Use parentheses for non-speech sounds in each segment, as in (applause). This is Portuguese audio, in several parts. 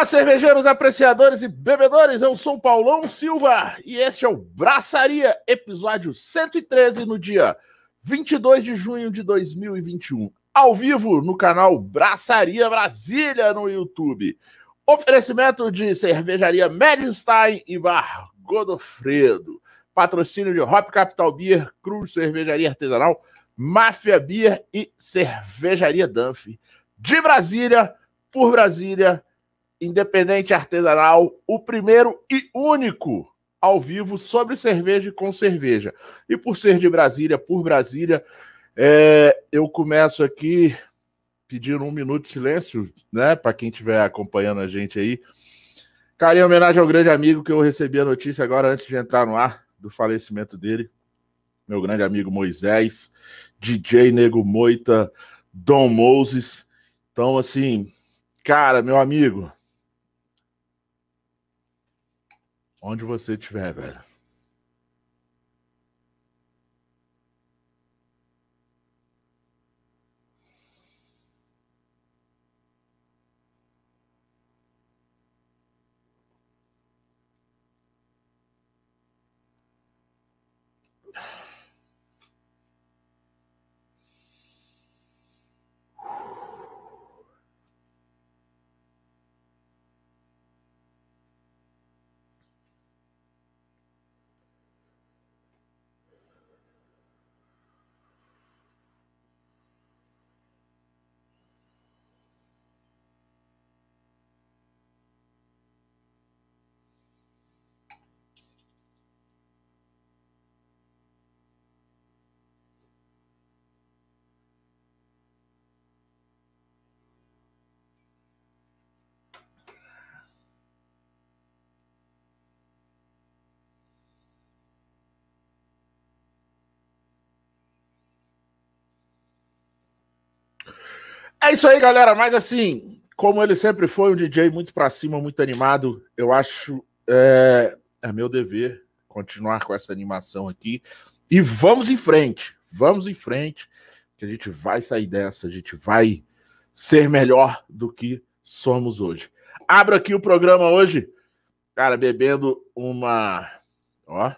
Olá, cervejeiros, apreciadores e bebedores. Eu sou Paulão Silva e este é o Braçaria, episódio 113, no dia 22 de junho de 2021. Ao vivo no canal Braçaria Brasília no YouTube. Oferecimento de cervejaria Medstein e Bar Godofredo. Patrocínio de Hop Capital Beer, Cruz Cervejaria Artesanal, Máfia Beer e Cervejaria Dunphy. De Brasília, por Brasília independente artesanal, o primeiro e único ao vivo sobre cerveja e com cerveja. E por ser de Brasília, por Brasília, é, eu começo aqui pedindo um minuto de silêncio, né, para quem estiver acompanhando a gente aí. Cara, em homenagem ao grande amigo que eu recebi a notícia agora antes de entrar no ar do falecimento dele, meu grande amigo Moisés, DJ Nego Moita, Dom Moses. Então, assim, cara, meu amigo, Onde você estiver, velho. É isso aí, galera. Mas assim, como ele sempre foi um DJ muito para cima, muito animado, eu acho é, é meu dever continuar com essa animação aqui. E vamos em frente, vamos em frente, que a gente vai sair dessa, a gente vai ser melhor do que somos hoje. Abro aqui o programa hoje, cara, bebendo uma, ó,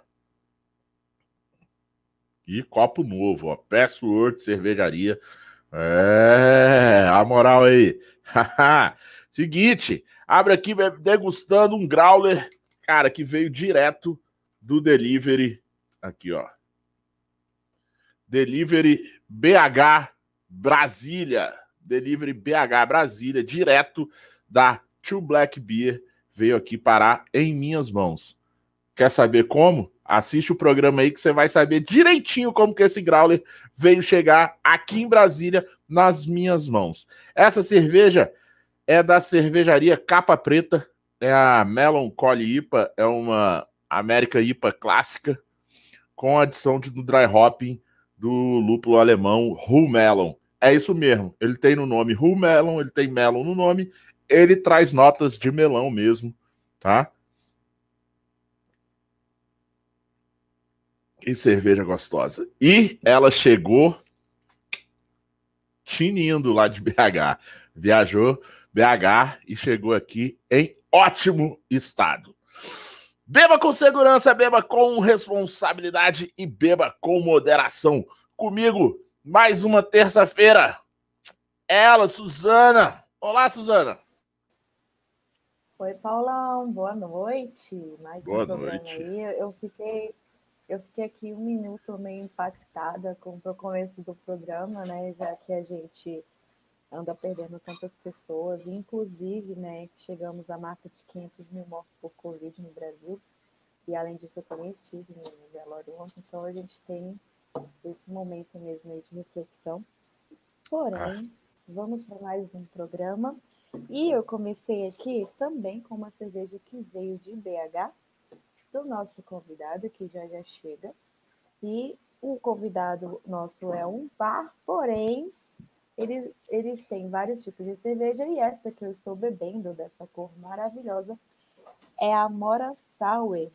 e copo novo, ó, Password Cervejaria. É, a moral aí. (laughs) Seguinte, abre aqui degustando um growler, cara, que veio direto do delivery. Aqui, ó. Delivery BH Brasília. Delivery BH Brasília, direto da Two Black Beer, veio aqui parar em minhas mãos. Quer saber como? Assiste o programa aí que você vai saber direitinho como que esse growler veio chegar aqui em Brasília nas minhas mãos. Essa cerveja é da cervejaria Capa Preta, é a Melon Collie IPA, é uma América IPA clássica com adição de, do dry hopping do lúpulo alemão Hull Melon. É isso mesmo, ele tem no nome Hull Melon, ele tem melon no nome, ele traz notas de melão mesmo, tá? Que cerveja gostosa. E ela chegou tinindo lá de BH. Viajou BH e chegou aqui em ótimo estado. Beba com segurança, beba com responsabilidade e beba com moderação. Comigo, mais uma terça-feira. Ela, Suzana. Olá, Suzana. Oi, Paulão. Boa noite. Mais Boa um noite. aí. Eu fiquei eu fiquei aqui um minuto meio impactada com o começo do programa, né? Já que a gente anda perdendo tantas pessoas, inclusive, né? Chegamos à marca de 500 mil mortos por Covid no Brasil. E além disso, eu também estive no velório ontem, então a gente tem esse momento mesmo aí de reflexão. Porém, vamos para mais um programa. E eu comecei aqui também com uma cerveja que veio de BH, do nosso convidado, que já já chega. E o convidado nosso é um par, porém, ele, ele tem vários tipos de cerveja, e esta que eu estou bebendo, dessa cor maravilhosa, é a Mora Sour.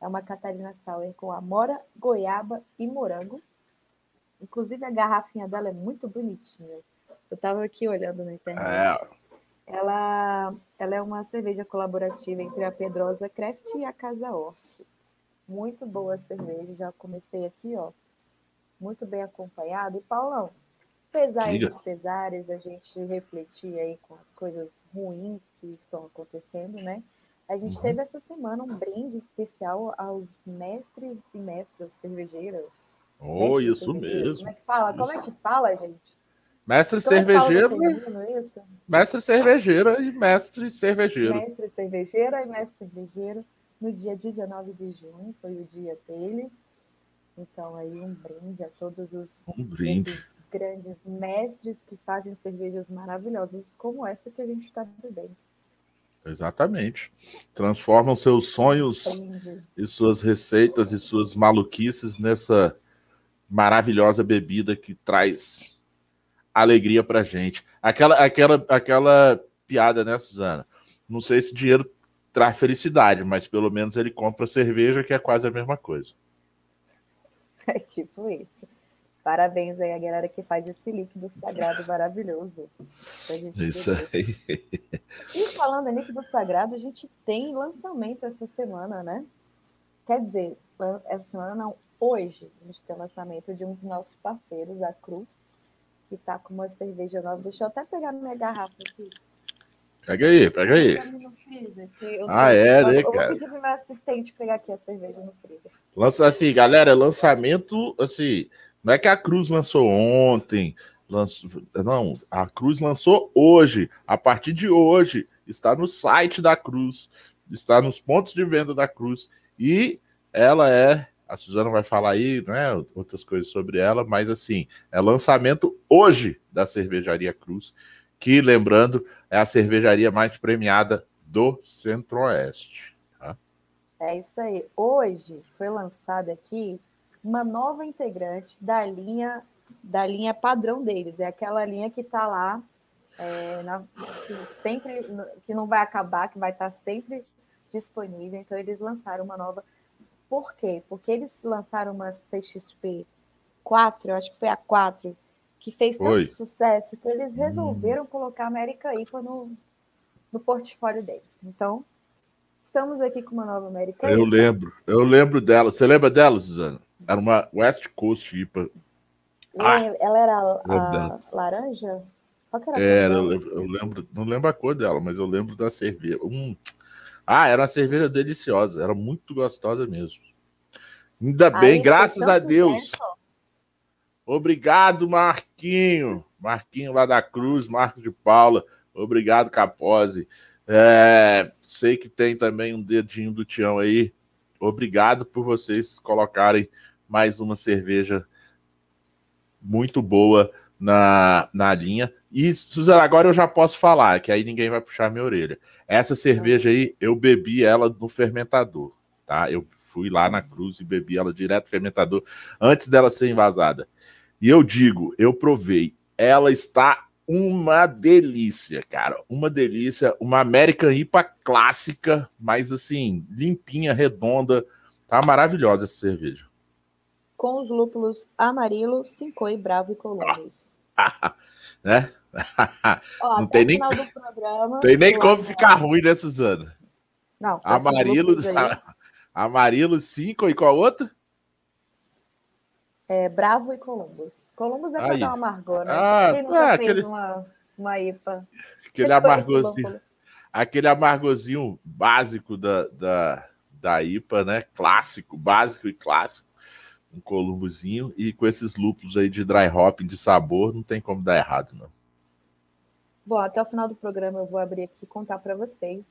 É uma Catarina Sour com amora, goiaba e morango. Inclusive, a garrafinha dela é muito bonitinha. Eu estava aqui olhando na internet. É. Ela, ela é uma cerveja colaborativa entre a Pedrosa Craft e a Casa Orc. Muito boa a cerveja, já comecei aqui, ó. Muito bem acompanhado. E Paulão, apesar dos pesares, a gente refletir aí com as coisas ruins que estão acontecendo, né? A gente uhum. teve essa semana um brinde especial aos mestres e mestras cervejeiras. Oh, mestres isso mesmo. Como é que fala? Isso. Como é que fala, gente? Mestre Como cervejeiro. É mestre cervejeira e mestre cervejeiro. Mestre cervejeira e mestre cervejeiro. No dia 19 de junho foi o dia deles. Então, aí um brinde a todos os um grandes mestres que fazem cervejas maravilhosas, como essa que a gente está bebendo. Exatamente. Transformam seus sonhos e suas receitas e suas maluquices nessa maravilhosa bebida que traz alegria pra gente. Aquela, aquela, aquela piada, né, Suzana? Não sei se dinheiro traz felicidade, mas pelo menos ele compra cerveja, que é quase a mesma coisa. (laughs) É tipo isso. Parabéns aí a galera que faz esse líquido sagrado maravilhoso. Isso aí. E falando em líquido sagrado, a gente tem lançamento essa semana, né? Quer dizer, essa semana não, hoje a gente tem o lançamento de um dos nossos parceiros, a Cruz, que tá com uma cerveja nova. Deixa eu até pegar minha garrafa aqui. Pega aí, pega aí. ah, é, né, cara? Eu vou pedir pro meu assistente pegar aqui a cerveja no freezer. Lança, assim, galera, lançamento, assim, não é que a Cruz lançou ontem, lançou, não, a Cruz lançou hoje, a partir de hoje, está no site da Cruz, está nos pontos de venda da Cruz, e ela é, a Suzana vai falar aí, né, outras coisas sobre ela, mas assim, é lançamento hoje da Cervejaria Cruz, que, lembrando, é a cervejaria mais premiada do Centro-Oeste. Tá? É isso aí. Hoje foi lançada aqui uma nova integrante da linha da linha padrão deles. É aquela linha que está lá, é, na, que sempre que não vai acabar, que vai estar tá sempre disponível. Então eles lançaram uma nova. Por quê? Porque eles lançaram uma CXP 4, eu acho que foi a 4, que fez tanto Oi. sucesso que eles resolveram hum. colocar a América IPA no, no portfólio deles. Então, estamos aqui com uma nova América Eu IPA. lembro, eu lembro dela. Você lembra dela, Suzana? Era uma West Coast IPA. Ah, ela era a, laranja? Qual que era, era eu, eu, lembro, não lembro a cor dela, mas eu lembro da cerveja. Hum. Ah, era uma cerveja deliciosa, era muito gostosa mesmo. Ainda bem, Aí, graças a Deus. Obrigado, Marquinho. Marquinho lá da Cruz, Marco de Paula. Obrigado, Capose. É, sei que tem também um dedinho do Tião aí. Obrigado por vocês colocarem mais uma cerveja muito boa na, na linha. E, Suzana, agora eu já posso falar, que aí ninguém vai puxar minha orelha. Essa cerveja aí, eu bebi ela no fermentador, tá? Eu fui lá na Cruz e bebi ela direto no fermentador antes dela ser envasada. E eu digo, eu provei, ela está uma delícia, cara. Uma delícia. Uma American IPA clássica, mas assim, limpinha, redonda. Tá maravilhosa essa cerveja. Com os lúpulos Amarilo, Cincoi, Bravo e Columbus. (laughs) né? Ó, não tem nem, programa, tem nem como ficar ruim, né, Suzana? Não. Amarilo, (laughs) Amarilo, Cinco e qual outro? É, Bravo e Columbus. Columbus é dar uma amargor, né? Ah, Quem nunca ah, fez aquele... uma, uma IPA? Aquele amargorzinho, aquele amargorzinho básico da, da, da IPA, né? Clássico, básico e clássico. Um columbozinho e com esses lúpulos aí de dry hopping de sabor, não tem como dar errado, não. Bom, até o final do programa eu vou abrir aqui e contar para vocês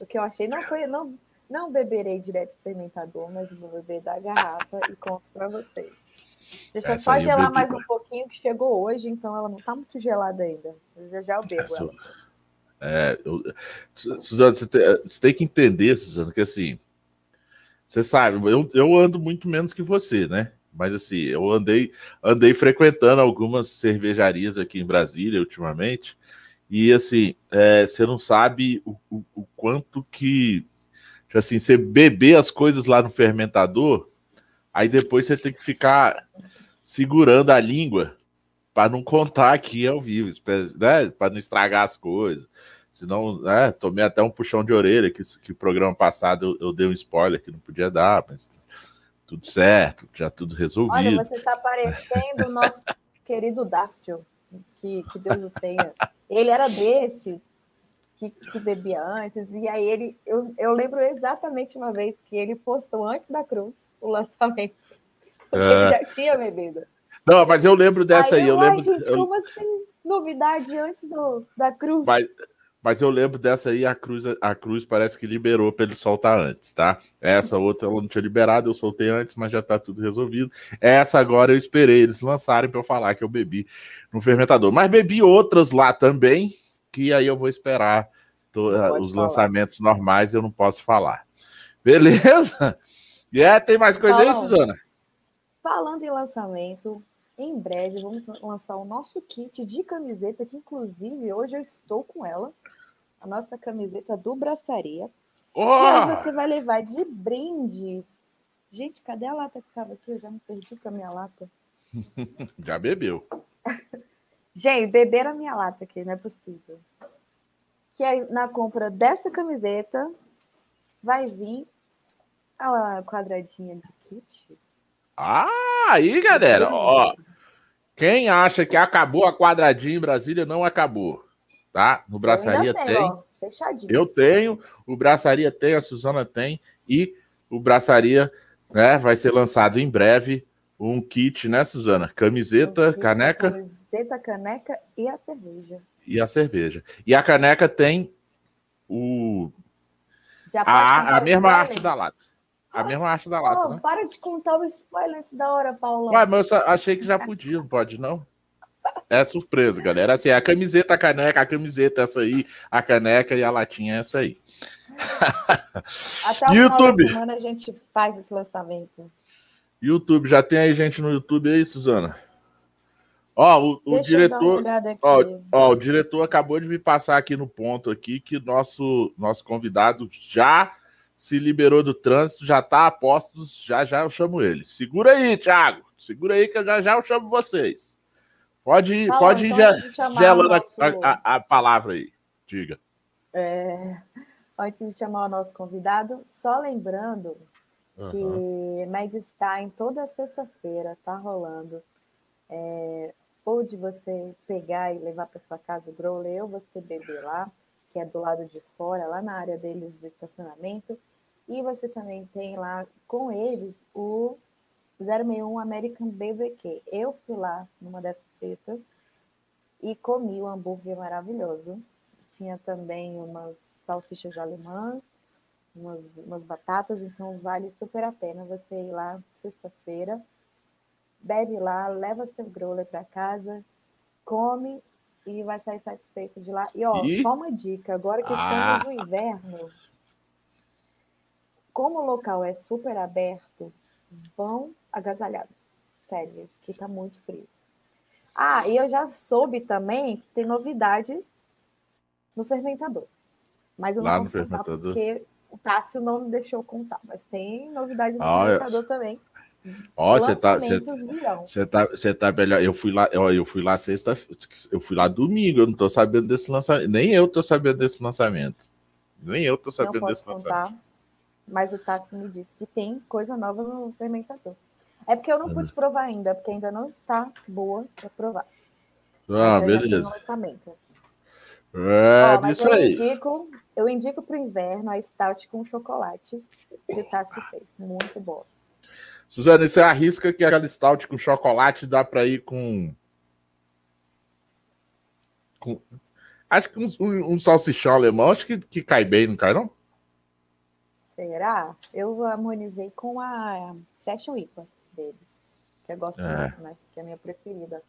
o que eu achei. Não foi, não, não beberei direto experimentador, mas vou beber da garrafa e conto para vocês. Deixa Essa só gelar mais um pouquinho, que chegou hoje, então ela não está muito gelada ainda. Já já eu bebo Essa... ela. É, eu... Suzana, você tem, você tem, que entender, Suzana, que assim, você sabe, eu, eu ando muito menos que você, né? Mas assim, eu andei, andei frequentando algumas cervejarias aqui em Brasília ultimamente, e assim, é, você não sabe o, o, o quanto que, assim, você beber as coisas lá no fermentador, Aí depois você tem que ficar segurando a língua para não contar aqui ao vivo, né? para não estragar as coisas. Senão, é, tomei até um puxão de orelha, que, que o programa passado eu, eu dei um spoiler que não podia dar, mas tudo certo, já tudo resolvido. Olha, você está parecendo o nosso (laughs) querido Dácio, que, que Deus o tenha. Ele era desses que, que, bebia antes, e aí ele, eu, eu lembro exatamente uma vez que ele postou antes da cruz o lançamento, porque é. ele já tinha bebido. Não, mas eu lembro dessa aí. aí eu lembro. Gente, eu... como assim? Novidade antes do, da cruz. Mas, mas eu lembro dessa aí, a Cruz, a Cruz parece que liberou para ele soltar antes, tá? Essa outra ela não tinha liberado, eu soltei antes, mas já tá tudo resolvido. Essa agora eu esperei eles lançarem para eu falar que eu bebi no fermentador. Mas bebi outras lá também, que aí eu vou esperar to, os falar. lançamentos normais, eu não posso falar. Beleza? (laughs) E yeah, é, tem mais coisa Falando. aí, Suzana? Falando em lançamento, em breve vamos lançar o nosso kit de camiseta, que inclusive hoje eu estou com ela. A nossa camiseta do Braçaria. Oh! E você vai levar de brinde. Gente, cadê a lata que estava aqui? Eu já me perdi com a minha lata. (laughs) já bebeu. (laughs) Gente, beberam a minha lata aqui, não é possível. Que aí, na compra dessa camiseta vai vir a quadradinha de kit. Ah, aí, galera, ó. Quem acha que acabou a quadradinha em Brasília, não acabou. Tá? No Braçaria tem. Ó, fechadinho. Eu tenho, o Braçaria tem, a Suzana tem, e o Braçaria né, vai ser lançado em breve um kit, né, Suzana? Camiseta, um caneca. Camiseta, caneca e a cerveja. E a cerveja. E a caneca tem o. a, a mesma arte da lata. A mesma arte da lata, oh, né? Para de contar o spoiler antes da hora, Paulão. Ué, mas eu achei que já podia, não pode, não? É surpresa, galera. Assim, a camiseta, a caneca, a camiseta, essa aí, a caneca e a latinha, essa aí. Até o YouTube. semana a gente faz esse lançamento. YouTube, já tem aí gente no YouTube aí, Suzana? Ó, o, o diretor. Ó, ó, o diretor acabou de me passar aqui no ponto aqui que nosso, nosso convidado já se liberou do trânsito, já está a postos, já já eu chamo ele. Segura aí, Thiago. Segura aí que eu já já eu chamo vocês. Pode, Fala, pode então, ir gelando a, a, a, palavra aí. Diga. É, antes de chamar o nosso convidado, só lembrando uhum. que Medstein toda sexta-feira tá rolando. É, ou de você pegar e levar para sua casa o growler, ou você beber lá, que é do lado de fora, lá na área deles do estacionamento e você também tem lá com eles o 061 American BBQ. Eu fui lá numa dessas cestas e comi o hambúrguer maravilhoso. Tinha também umas salsichas alemãs, umas, umas batatas, então vale super a pena você ir lá sexta-feira, bebe lá, leva seu growler para casa, come e vai sair satisfeito de lá. E ó, e? só uma dica, agora que ah. estamos no inverno, como o local é super aberto, vão agasalhados. Sério, que tá muito frio. Ah, e eu já soube também que tem novidade no fermentador. Mas eu não Lá no fermentador. porque o Tássio não me deixou contar. Mas tem novidade no ah, fermentador eu... também. Ó, você tá, você tá, você tá melhor. Eu fui lá, ó, eu fui lá sexta, eu fui lá domingo. Eu não tô sabendo desse lançamento. Nem eu tô sabendo desse lançamento. Nem eu tô sabendo desse contar. lançamento mas o Tássio me disse que tem coisa nova no fermentador. É porque eu não pude provar ainda, porque ainda não está boa para provar. Ah, beleza. lançamento. É, Ó, disso eu aí. Indico, eu indico para o inverno a Stout com chocolate que o Tássio fez. Muito boa. Suzana, você arrisca que aquela Stout com chocolate dá para ir com... com... Acho que um, um, um salsichão alemão, acho que, que cai bem, não cai não? Será? Eu harmonizei com a Session IPA dele, que eu gosto é. muito, né? Que é a minha preferida.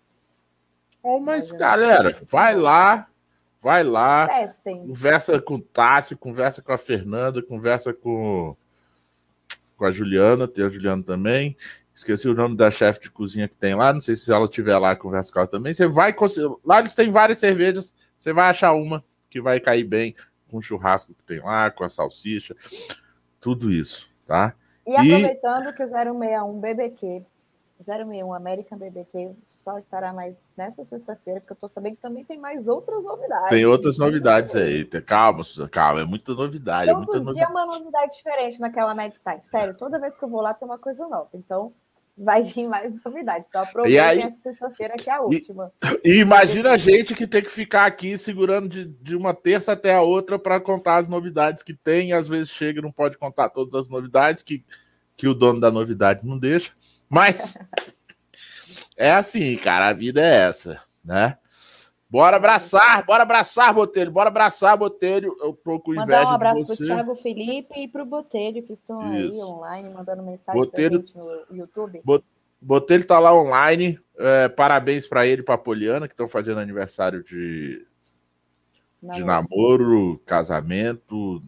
Oh, mas, mas galera, vai lá, vai lá, Testem. conversa com o Tássio, conversa com a Fernanda, conversa com, com a Juliana, tem a Juliana também. Esqueci o nome da chefe de cozinha que tem lá, não sei se ela estiver lá, conversa com ela também. Você vai lá eles têm várias cervejas, você vai achar uma que vai cair bem com o churrasco que tem lá, com a salsicha tudo isso, tá? E aproveitando e... que o 061 BBQ 061 American BBQ só estará mais nessa sexta-feira, porque eu tô sabendo que também tem mais outras novidades. Tem outras novidades aí. Calma, calma, é muita novidade. Todo é muita dia é uma novidade diferente naquela Medstein. Sério, toda vez que eu vou lá tem uma coisa nova. Então, vai vir mais novidades. Então, aproveitem aí, essa sexta-feira que é a última. E, e imagina a gente que tem que ficar aqui segurando de, de uma terça até a outra para contar as novidades que tem. Às vezes chega e não pode contar todas as novidades que, que o dono da novidade não deixa. Mas (laughs) é assim, cara, a vida é essa, né? Bora abraçar, bora abraçar, Botelho, bora abraçar, Botelho. Eu tô com inveja Mandar um abraço pro Thiago Felipe e pro Botelho, que estão Isso. aí online, mandando mensagem Botelho, no YouTube. Botelho tá lá online. É, parabéns para ele e pra Poliana, que estão fazendo aniversário de, namoro. de namoro, casamento,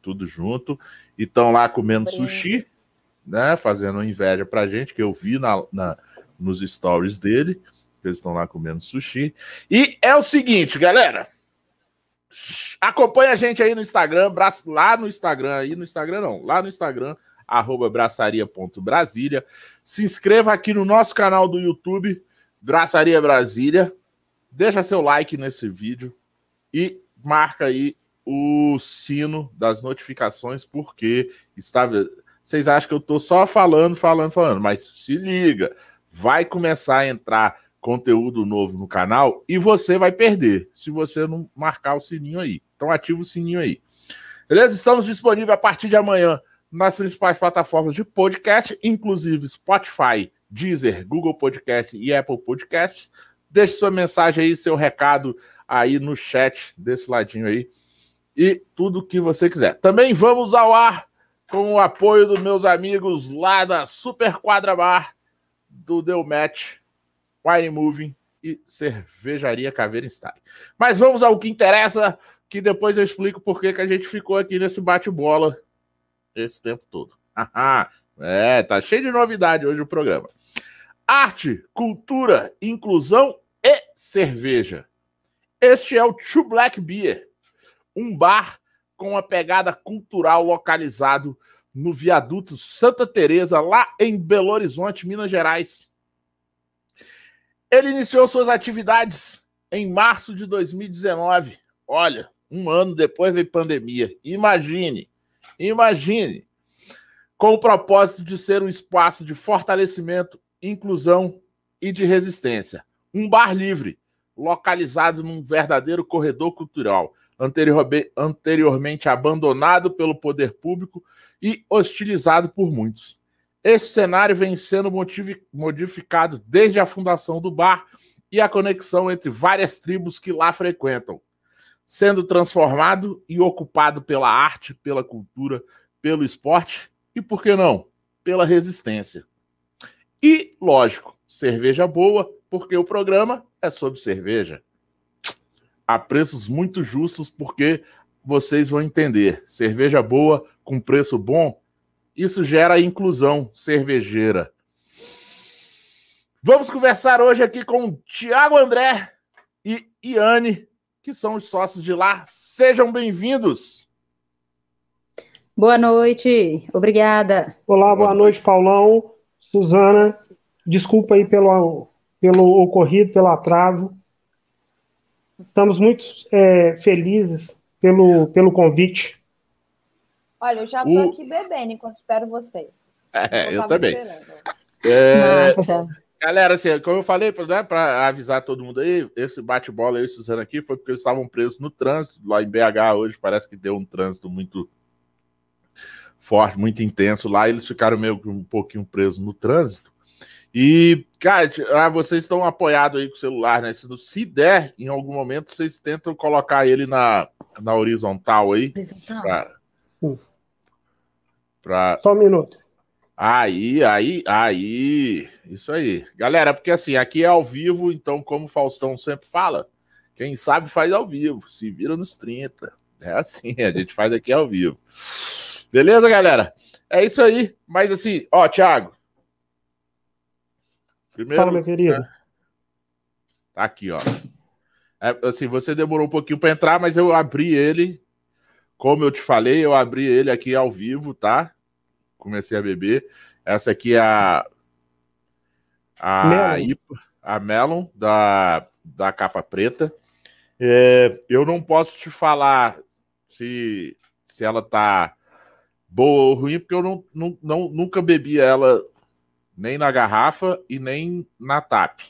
tudo junto. E estão lá comendo sushi né, fazendo inveja pra gente, que eu vi na, na nos stories dele. Eles estão lá comendo sushi. E é o seguinte, galera. Acompanha a gente aí no Instagram, lá no Instagram, aí no Instagram não, lá no Instagram, arroba braçaria.brasília. Se inscreva aqui no nosso canal do YouTube, Braçaria Brasília. Deixa seu like nesse vídeo e marca aí o sino das notificações, porque está vocês acham que eu estou só falando, falando, falando, mas se liga, vai começar a entrar conteúdo novo no canal e você vai perder se você não marcar o sininho aí. Então ativa o sininho aí. Beleza? Estamos disponíveis a partir de amanhã nas principais plataformas de podcast, inclusive Spotify, Deezer, Google Podcast e Apple Podcasts. Deixe sua mensagem aí, seu recado aí no chat desse ladinho aí. E tudo que você quiser. Também vamos ao ar com o apoio dos meus amigos lá da Super Quadra Bar, do Deu Match, Wine Moving e Cervejaria Caveira Style. Mas vamos ao que interessa, que depois eu explico por que a gente ficou aqui nesse bate-bola esse tempo todo. (laughs) é, tá cheio de novidade hoje o programa. Arte, cultura, inclusão e cerveja. Este é o Two Black Beer, um bar com uma pegada cultural localizado no viaduto Santa Teresa, lá em Belo Horizonte, Minas Gerais. Ele iniciou suas atividades em março de 2019. Olha, um ano depois da pandemia. Imagine, imagine, com o propósito de ser um espaço de fortalecimento, inclusão e de resistência. Um bar livre, localizado num verdadeiro corredor cultural anteriormente abandonado pelo poder público e hostilizado por muitos. Este cenário vem sendo modificado desde a fundação do bar e a conexão entre várias tribos que lá frequentam, sendo transformado e ocupado pela arte, pela cultura, pelo esporte e, por que não, pela resistência. E, lógico, cerveja boa, porque o programa é sobre cerveja a preços muito justos, porque vocês vão entender. Cerveja boa com preço bom, isso gera inclusão cervejeira. Vamos conversar hoje aqui com Tiago André e Iane, que são os sócios de lá. Sejam bem-vindos. Boa noite, obrigada. Olá, boa, boa noite. noite, Paulão, Suzana. Desculpa aí pelo, pelo ocorrido, pelo atraso. Estamos muito é, felizes pelo, pelo convite. Olha, eu já estou o... aqui bebendo enquanto espero vocês. É, eu, eu também. É, galera, assim, como eu falei, né, para avisar todo mundo aí, esse bate-bola aí, Suzana, aqui, foi porque eles estavam presos no trânsito, lá em BH hoje, parece que deu um trânsito muito forte, muito intenso lá, eles ficaram meio que um pouquinho presos no trânsito. E, cara, ah, vocês estão apoiados aí com o celular, né? Se, se der, em algum momento, vocês tentam colocar ele na, na horizontal aí. Horizontal? Pra, Sim. Pra... Só um minuto. Aí, aí, aí. Isso aí. Galera, porque assim, aqui é ao vivo, então, como o Faustão sempre fala, quem sabe faz ao vivo. Se vira nos 30. É assim, a gente faz aqui ao vivo. Beleza, galera? É isso aí. Mas assim, ó, Thiago, Primeiro, Fala, meu querido. Né? Tá aqui, ó. É, assim, você demorou um pouquinho para entrar, mas eu abri ele. Como eu te falei, eu abri ele aqui ao vivo, tá? Comecei a beber. Essa aqui é a a Melon, IPA, a Melon da, da capa preta. É, eu não posso te falar se, se ela tá boa ou ruim, porque eu não, não, não, nunca bebi ela nem na garrafa e nem na TAP,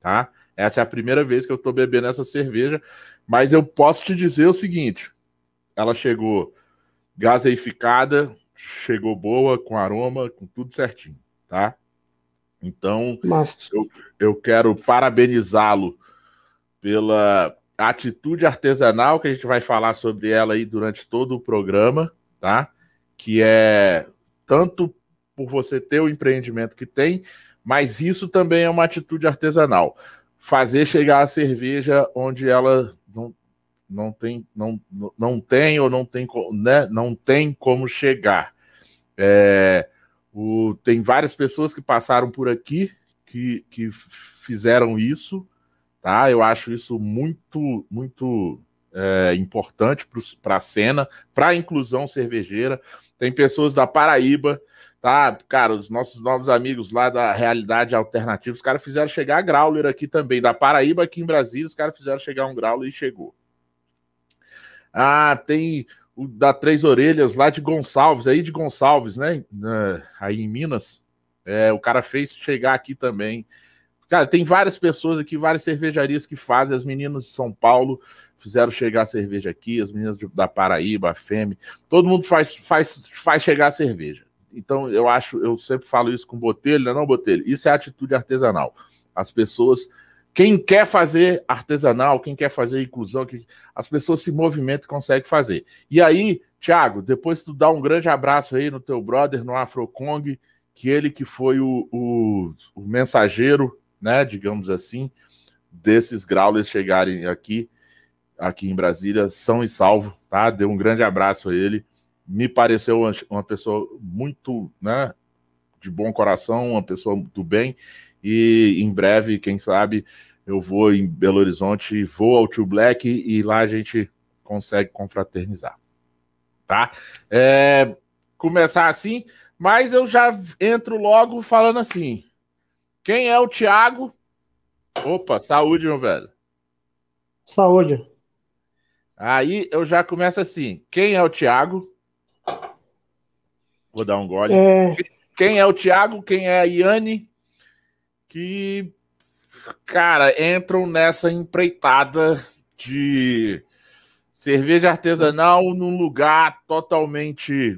tá? Essa é a primeira vez que eu tô bebendo essa cerveja, mas eu posso te dizer o seguinte: ela chegou gaseificada, chegou boa, com aroma, com tudo certinho, tá? Então, eu, eu quero parabenizá-lo pela atitude artesanal, que a gente vai falar sobre ela aí durante todo o programa, tá? Que é tanto por você ter o empreendimento que tem, mas isso também é uma atitude artesanal. Fazer chegar a cerveja onde ela não, não tem não, não tem ou não tem né, não tem como chegar. É, o, tem várias pessoas que passaram por aqui que, que fizeram isso, tá? Eu acho isso muito, muito é, importante para a cena, para a inclusão cervejeira. Tem pessoas da Paraíba, tá? Cara, os nossos novos amigos lá da Realidade Alternativa, os caras fizeram chegar a Growler aqui também, da Paraíba aqui em Brasília, os caras fizeram chegar um Growler e chegou. Ah, tem o da Três Orelhas lá de Gonçalves, aí de Gonçalves, né? Aí em Minas. É, o cara fez chegar aqui também. Cara, tem várias pessoas aqui, várias cervejarias que fazem. As meninas de São Paulo fizeram chegar a cerveja aqui, as meninas da Paraíba, a Fêmea. Todo mundo faz, faz, faz chegar a cerveja. Então, eu acho, eu sempre falo isso com Botelho, não, é não Botelho? Isso é atitude artesanal. As pessoas quem quer fazer artesanal, quem quer fazer inclusão, as pessoas se movimentam e conseguem fazer. E aí, Thiago, depois tu dá um grande abraço aí no teu brother, no Afrocong, que ele que foi o, o, o mensageiro, né, digamos assim, desses graules chegarem aqui, aqui em Brasília, são e salvo, tá? Deu um grande abraço a ele. Me pareceu uma pessoa muito, né, de bom coração, uma pessoa do bem e em breve, quem sabe, eu vou em Belo Horizonte, vou ao Tio Black e lá a gente consegue confraternizar. Tá? É, começar assim, mas eu já entro logo falando assim. Quem é o Thiago? Opa, saúde, meu velho. Saúde. Aí eu já começo assim. Quem é o Thiago? Vou dar um gole. É... Quem é o Thiago? Quem é a Iane? Que, cara, entram nessa empreitada de cerveja artesanal num lugar totalmente,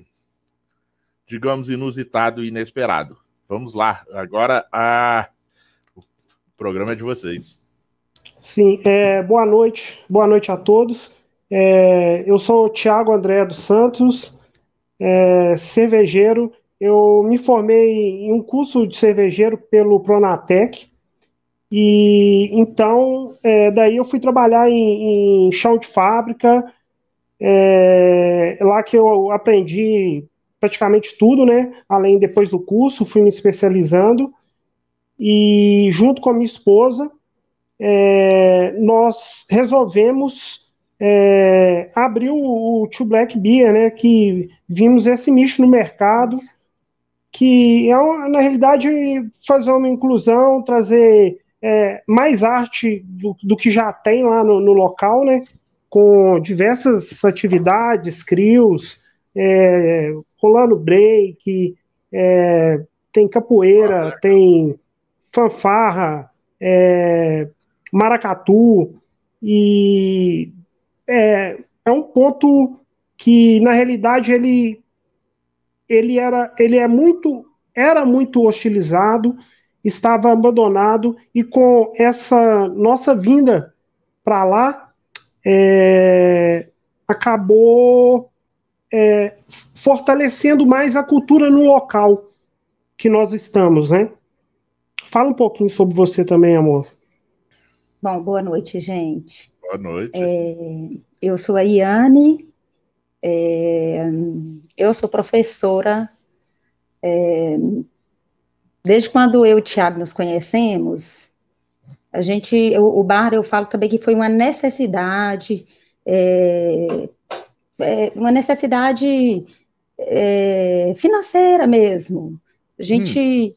digamos, inusitado e inesperado. Vamos lá, agora a... o programa é de vocês. Sim, é, boa noite, boa noite a todos. É, eu sou o Tiago André dos Santos, é, cervejeiro eu me formei em um curso de cervejeiro pelo Pronatec, e então, é, daí eu fui trabalhar em, em chão de fábrica, é, lá que eu aprendi praticamente tudo, né? Além depois do curso, fui me especializando, e junto com a minha esposa, é, nós resolvemos é, abrir o, o Two Black Beer, né? Que vimos esse nicho no mercado que é, na realidade, fazer uma inclusão, trazer é, mais arte do, do, que já tem lá no, no, local, né? Com diversas atividades, crios, é, rolando break, é, tem capoeira, tem fanfarra, é, maracatu, e é, é um ponto que, na realidade, ele ele era, ele é muito, era muito hostilizado, estava abandonado e com essa nossa vinda para lá é, acabou é, fortalecendo mais a cultura no local que nós estamos, né? Fala um pouquinho sobre você também, amor. Bom, boa noite, gente. Boa noite. É, eu sou a Iane, é, eu sou professora. É, desde quando eu e o Tiago nos conhecemos, a gente, o, o bar, eu falo também que foi uma necessidade, é, é uma necessidade é, financeira mesmo. A gente,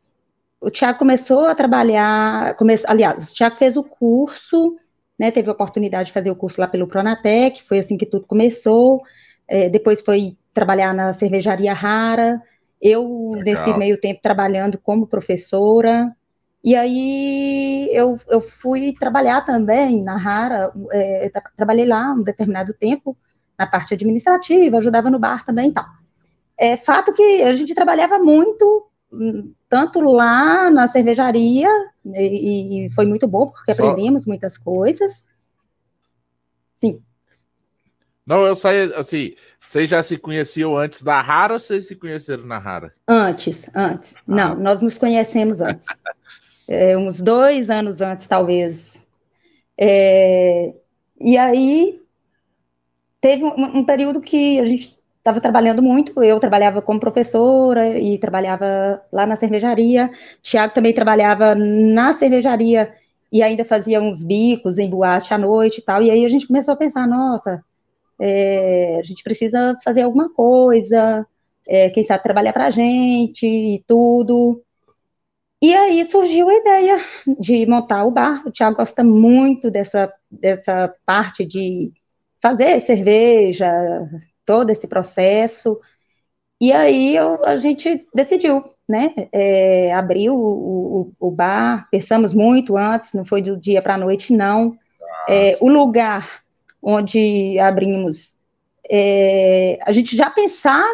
o Tiago começou a trabalhar, come, aliás, o Tiago fez o curso, né, teve a oportunidade de fazer o curso lá pelo Pronatec, foi assim que tudo começou, é, depois foi trabalhar na cervejaria Rara, eu, Legal. nesse meio tempo, trabalhando como professora, e aí eu, eu fui trabalhar também na Rara, é, trabalhei lá um determinado tempo, na parte administrativa, ajudava no bar também e tal. É fato que a gente trabalhava muito, hum, tanto lá na cervejaria, e, e foi muito bom, porque Só... aprendemos muitas coisas. Não, eu saí, assim, vocês já se conheciam antes da Rara ou vocês se conheceram na Rara? Antes, antes. Ah. Não, nós nos conhecemos antes. (laughs) é, uns dois anos antes, talvez. É, e aí, teve um, um período que a gente estava trabalhando muito, eu trabalhava como professora e trabalhava lá na cervejaria, Tiago também trabalhava na cervejaria e ainda fazia uns bicos em boate à noite e tal, e aí a gente começou a pensar, nossa, é, a gente precisa fazer alguma coisa, é, quem sabe trabalhar para a gente e tudo. E aí surgiu a ideia de montar o bar. O Tiago gosta muito dessa, dessa parte de fazer cerveja, todo esse processo. E aí eu, a gente decidiu, né, é, abrir o, o, o, bar. Pensamos muito antes, não foi do dia para a noite, não. É, o lugar onde abrimos, é, a gente já pensava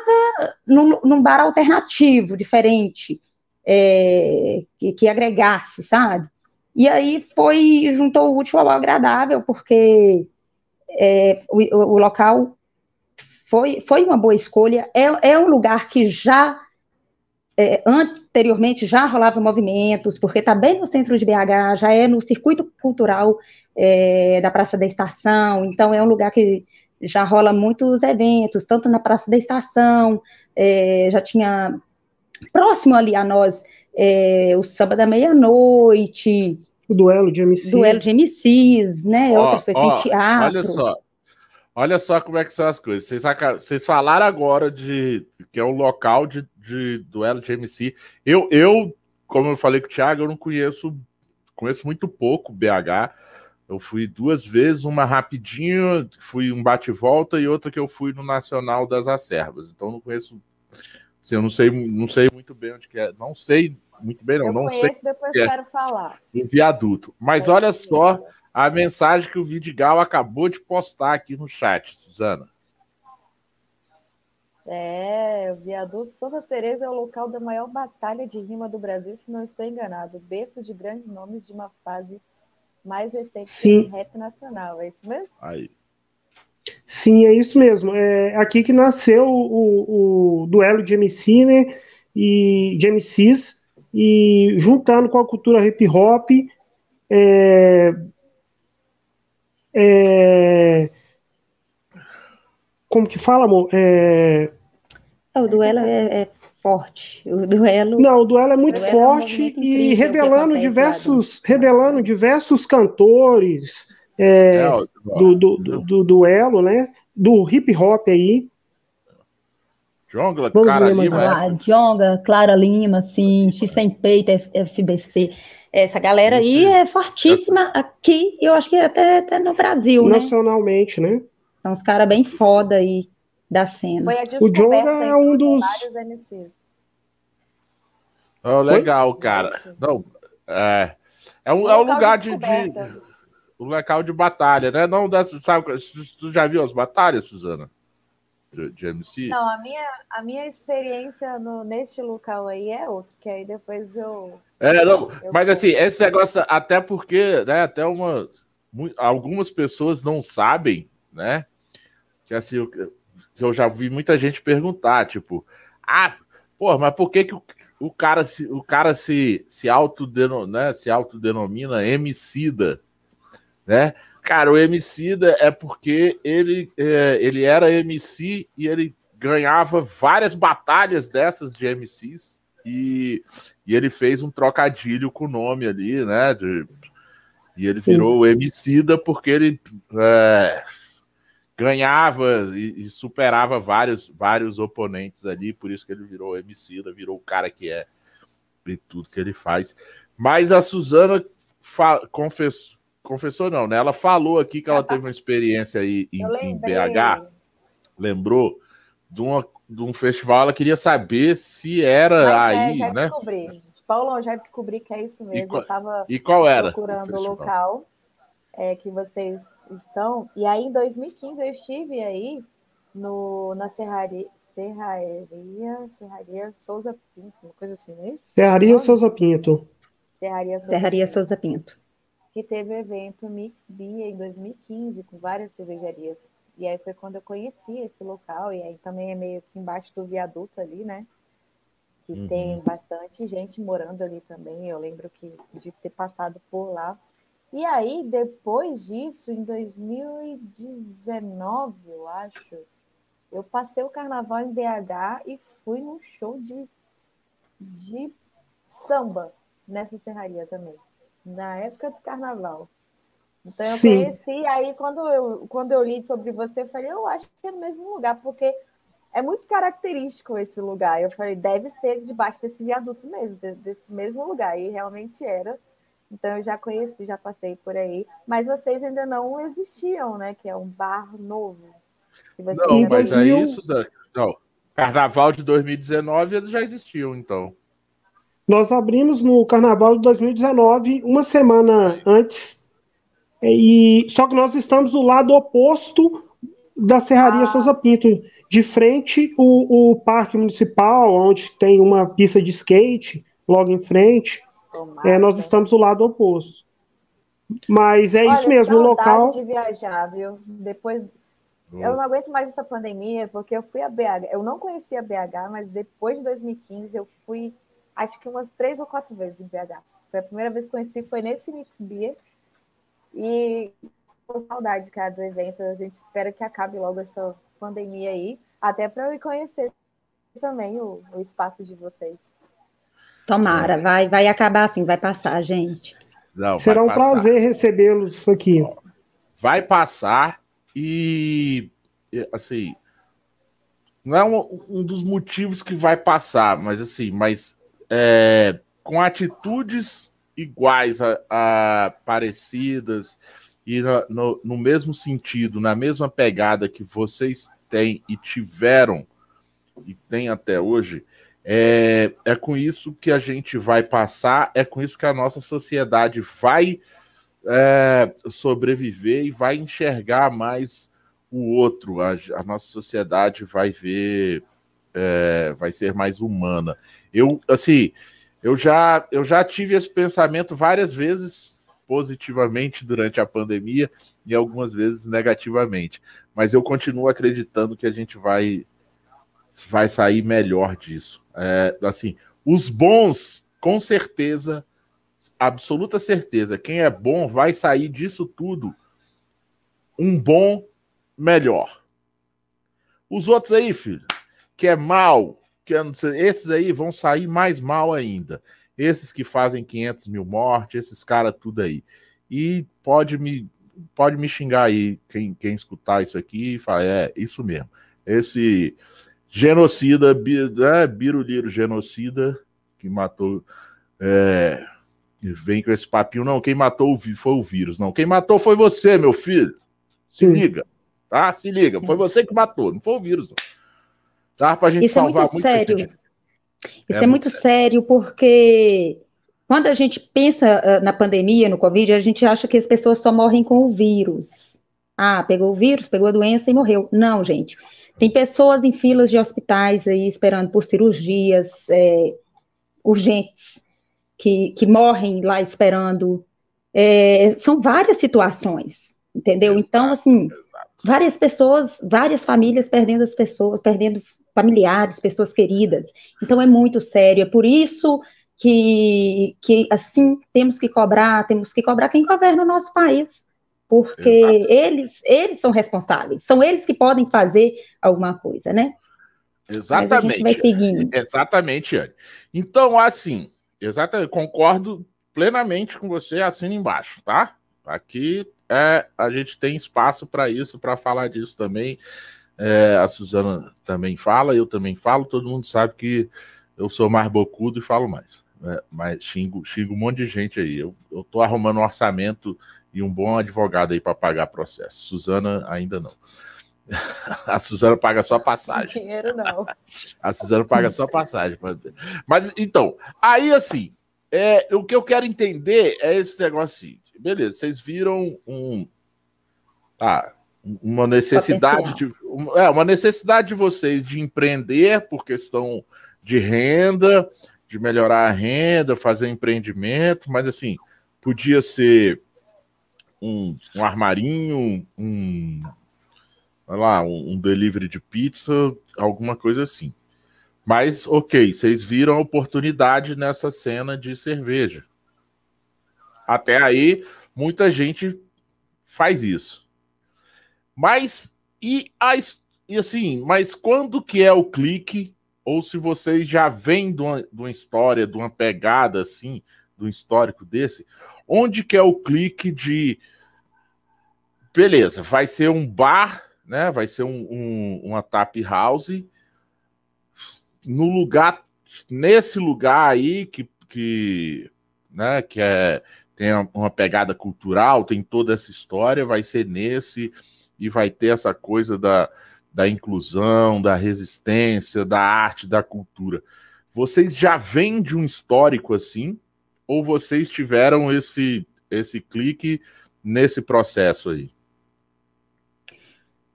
num, num bar alternativo, diferente, é, que, que, agregasse, sabe? E aí foi, juntou o útil ao agradável, porque é, o, o, local foi, foi uma boa escolha, é, é um lugar que já é, anteriormente já rolava movimentos, porque está bem no centro de BH, já é no circuito cultural é, da Praça da Estação, então é um lugar que já rola muitos eventos, tanto na Praça da Estação, é, já tinha próximo ali a nós é, o Samba da Meia-Noite. O duelo de MCs. Duelo de MCs, né? Ó, Outras coisas, tem teatro. Olha só. Olha só como é que são as coisas. Vocês, vocês falaram agora de que é um local de, de duelo de MC. Eu, eu, como eu falei com o Thiago, eu não conheço, conheço muito pouco BH. Eu fui duas vezes, uma rapidinho, fui um bate-volta e outra que eu fui no Nacional das Acervas. Então não conheço, assim, eu não sei, não sei muito bem onde que é, não sei muito bem não, eu não conheço, sei. depois é quero falar. Um viaduto. Mas é olha só a mensagem que o Vidigal acabou de postar aqui no chat, Suzana. É, o viaduto Santa Teresa é o local da maior batalha de rima do Brasil, se não estou enganado. Berço de grandes nomes de uma fase mais recente Sim. do rap nacional, é isso mesmo? Aí. Sim, é isso mesmo. É aqui que nasceu o, o duelo de MC, né? E de MCs, e juntando com a cultura hip hop, é, é, como que fala, amor? É, o duelo é, é forte. O duelo. Não, o duelo é muito duelo forte é um e revelando diversos, revelando diversos cantores é, é do, do, do, do, duelo, né? Do hip hop aí. Jonga, Clara Lima. Ah, Jonga, Clara Lima, sim, X Sem Peito, FBC. Essa galera aí é fortíssima aqui, eu acho que até, até no Brasil, né? Nacionalmente, né? São uns caras bem foda aí da cena. o Jonga é um dos. Oh, legal, cara. Não, é, é um, é um lugar de, de, um local de batalha, né? Não, sabe, tu já viu as batalhas, Suzana? De, de MC? Não, a minha, a minha experiência no, neste local aí é outro, que aí depois eu. É, não, eu mas assim, esse negócio, até porque, né, até uma. Algumas pessoas não sabem, né? Que assim, que eu já vi muita gente perguntar, tipo, ah, pô, mas por que, que o, o cara se o cara se se autodenomina, né, se autodenomina emicida, né? Cara, o emicida é porque ele é, ele era MC e ele ganhava várias batalhas dessas de MCs e, e ele fez um trocadilho com o nome ali, né? De, e ele virou o Emicida porque ele é, ganhava e, e, superava vários, vários oponentes ali, por isso que ele virou Emicida, virou o cara que é. e tudo que ele faz. Mas a Suzana confessou, confessou não, né? Ela falou aqui que ela teve uma experiência aí em, em BH, lembrou de, uma, de um festival. Ela queria saber se era Mas, é, aí, é, já né? Descobri. Paulo, eu já descobri que é isso mesmo. E qual, eu tava e qual era procurando o local é, que vocês estão. E aí, em 2015, eu estive aí no, na Serraria, Serraria, Serraria Souza Pinto, uma coisa assim, não é isso? Serraria Souza Pinto. Serraria Souza, Serraria Pinto. Souza Pinto. Que teve o evento Mix Beer em 2015, com várias cervejarias. E aí foi quando eu conheci esse local, e aí também é meio que embaixo do viaduto ali, né? Que uhum. tem bastante gente morando ali também. Eu lembro que de ter passado por lá. E aí, depois disso, em 2019, eu acho, eu passei o carnaval em BH e fui num show de, de samba nessa serraria também, na época do carnaval. Então eu Sim. conheci, aí quando eu, quando eu li sobre você, eu falei, eu acho que é no mesmo lugar, porque é muito característico esse lugar. Eu falei, deve ser debaixo desse viaduto mesmo, desse mesmo lugar, e realmente era. Então eu já conheci, já passei por aí, mas vocês ainda não existiam, né? Que é um bar novo. Não, mas aí isso, não. Carnaval de 2019 eles já existiam, então. Nós abrimos no Carnaval de 2019, uma semana antes, e só que nós estamos do lado oposto da Serraria ah. Souza Pinto, de frente o, o Parque Municipal, onde tem uma pista de skate, logo em frente. É, nós estamos do lado oposto. Mas é Olha, isso mesmo, o local. de viajar, viu? Depois eu não aguento mais essa pandemia, porque eu fui a BH. Eu não conhecia BH, mas depois de 2015 eu fui, acho que umas três ou quatro vezes em BH. Foi a primeira vez que conheci, foi nesse Mix Beer. E com saudade, cara, do evento. A gente espera que acabe logo essa pandemia aí, até para eu ir conhecer também o, o espaço de vocês. Tomara, vai, vai acabar assim, vai passar, gente. Não, Será um passar. prazer recebê-los aqui. Vai passar e, assim, não é um, um, dos motivos que vai passar, mas assim, mas é, com atitudes iguais a, a parecidas e no, no, no, mesmo sentido, na mesma pegada que vocês têm e tiveram e têm até hoje, é, é com isso que a gente vai passar, é com isso que a nossa sociedade vai é, sobreviver e vai enxergar mais o outro. A, a nossa sociedade vai ver, é, vai ser mais humana. Eu, assim, eu já, eu já tive esse pensamento várias vezes positivamente durante a pandemia e algumas vezes negativamente. Mas eu continuo acreditando que a gente vai, vai sair melhor disso. É, assim, os bons, com certeza, absoluta certeza, quem é bom vai sair disso tudo um bom melhor. Os outros aí, filho, que é mal, que é, esses aí vão sair mais mal ainda. Esses que fazem 500 mil mortes, esses caras tudo aí. E pode me pode me xingar aí quem, quem escutar isso aqui falar, é, isso mesmo. Esse genocida, é, biruliro genocida, que matou é, vem com esse papinho, não, quem matou foi o vírus. Não, quem matou foi você, meu filho. Se Sim. liga, tá? Se liga, foi você que matou, não foi o vírus. Não. Dá pra gente Isso é salvar é muito sério. Gente. Isso é, é muito sério. sério porque quando a gente pensa uh, na pandemia, no Covid, a gente acha que as pessoas só morrem com o vírus. Ah, pegou o vírus, pegou a doença e morreu. Não, gente. Tem pessoas em filas de hospitais aí esperando por cirurgias é, urgentes que, que morrem lá esperando. É, são várias situações, entendeu? Então, assim, várias pessoas, várias famílias perdendo as pessoas, perdendo familiares, pessoas queridas. Então, é muito sério. É por isso que, que assim, temos que cobrar, temos que cobrar quem governa o nosso país porque eles, eles são responsáveis, são eles que podem fazer alguma coisa, né? Exatamente. vai seguindo. Exatamente, Anne. Então, assim, Exatamente, concordo plenamente com você, assina embaixo, tá? Aqui é, a gente tem espaço para isso, para falar disso também. É, a Suzana também fala, eu também falo, todo mundo sabe que eu sou mais bocudo e falo mais. É, mas xingo, xingo um monte de gente aí. Eu, eu tô arrumando um orçamento e um bom advogado aí para pagar processo. Suzana ainda não. (laughs) A Suzana paga só a passagem. Dinheiro não. (laughs) A Suzana paga só a passagem. Mas então, aí assim, é, o que eu quero entender é esse negócio assim. Beleza, vocês viram um. Ah, uma necessidade de. É, uma necessidade de vocês de empreender por questão de renda, de melhorar a renda, fazer empreendimento, mas assim, podia ser um, um armarinho, um, lá, um, um delivery de pizza, alguma coisa assim. Mas, ok, vocês viram a oportunidade nessa cena de cerveja. Até aí, muita gente faz isso. Mas, e, a, e assim, mas quando que é o clique? Ou se vocês já vêm de uma, de uma história, de uma pegada assim, de um histórico desse, onde que é o clique de beleza, vai ser um bar, né? Vai ser um, um, uma tap house no lugar, nesse lugar aí que, que, né, que é, tem uma pegada cultural, tem toda essa história, vai ser nesse e vai ter essa coisa da, da inclusão, da resistência, da arte, da cultura. Vocês já vêm de um histórico assim? Ou vocês tiveram esse, esse clique nesse processo aí?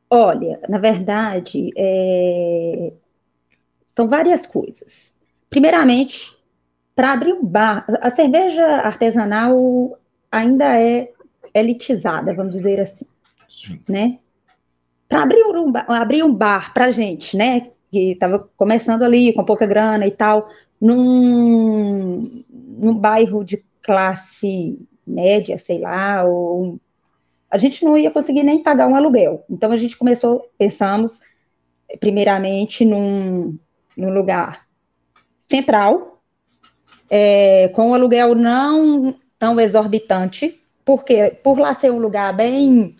Olha, na verdade, é... são várias coisas. Primeiramente, para abrir um bar, a cerveja artesanal ainda é elitizada, vamos dizer assim, Sim. né? Para abrir um, abrir um bar para gente, né, que estava começando ali com pouca grana e tal, num, num bairro de classe média, sei lá, ou a gente não ia conseguir nem pagar um aluguel. Então a gente começou, pensamos, primeiramente num, num lugar central, é, com um aluguel não tão exorbitante, porque por lá ser um lugar bem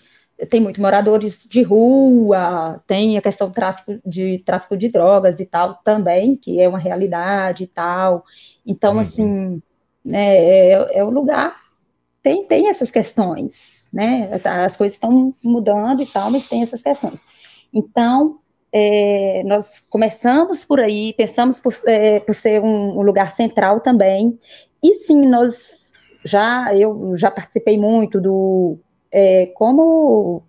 tem muitos moradores de rua, tem a questão do tráfico de tráfico de drogas e tal também, que é uma realidade e tal. Então, uhum. assim, né, é, é o lugar tem, tem essas questões, né? As coisas estão mudando e tal, mas tem essas questões. Então, é, nós começamos por aí, pensamos por, é, por ser um, um, lugar central também, e sim, nós já, eu já participei muito do, é, como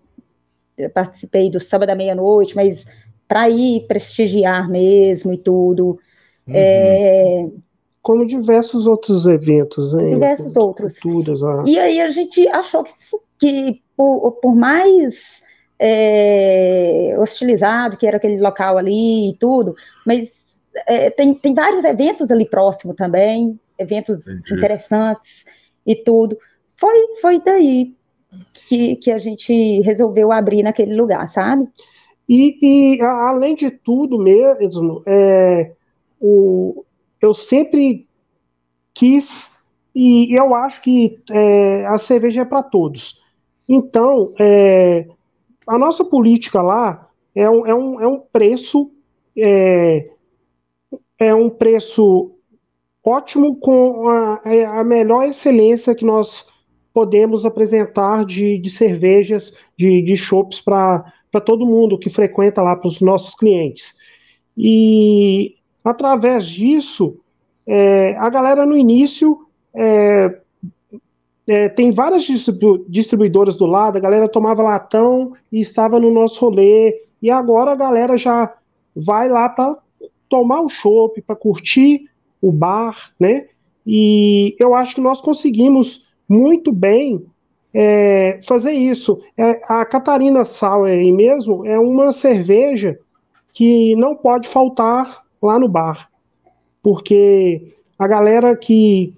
eu participei do Sábado à Meia-Noite, mas para ir prestigiar mesmo e tudo, uhum. Como diversos outros eventos, né? Diversos outros. Culturas. E aí a gente achou que, que por, por mais é, hostilizado que era aquele local ali e tudo, mas é, tem, tem vários eventos ali próximo também, eventos Entendi. interessantes e tudo. Foi, foi daí que, que a gente resolveu abrir naquele lugar, sabe? E, e além de tudo mesmo, é, o, eu sempre quis, e eu acho que é, a cerveja é para todos. Então, é, a nossa política lá é um, é um, é um preço é, é um preço ótimo com a, a, melhor excelência que nós podemos apresentar de, de cervejas, de, de para todo mundo que frequenta lá, para os nossos clientes. E Através disso, é, a galera no início é, é, tem várias distribu distribuidoras do lado, a galera tomava latão e estava no nosso rolê, e agora a galera já vai lá para tomar o chopp, para curtir o bar, né? E eu acho que nós conseguimos muito bem é, fazer isso. É, a Catarina Sauer aí mesmo é uma cerveja que não pode faltar lá no bar. Porque a galera que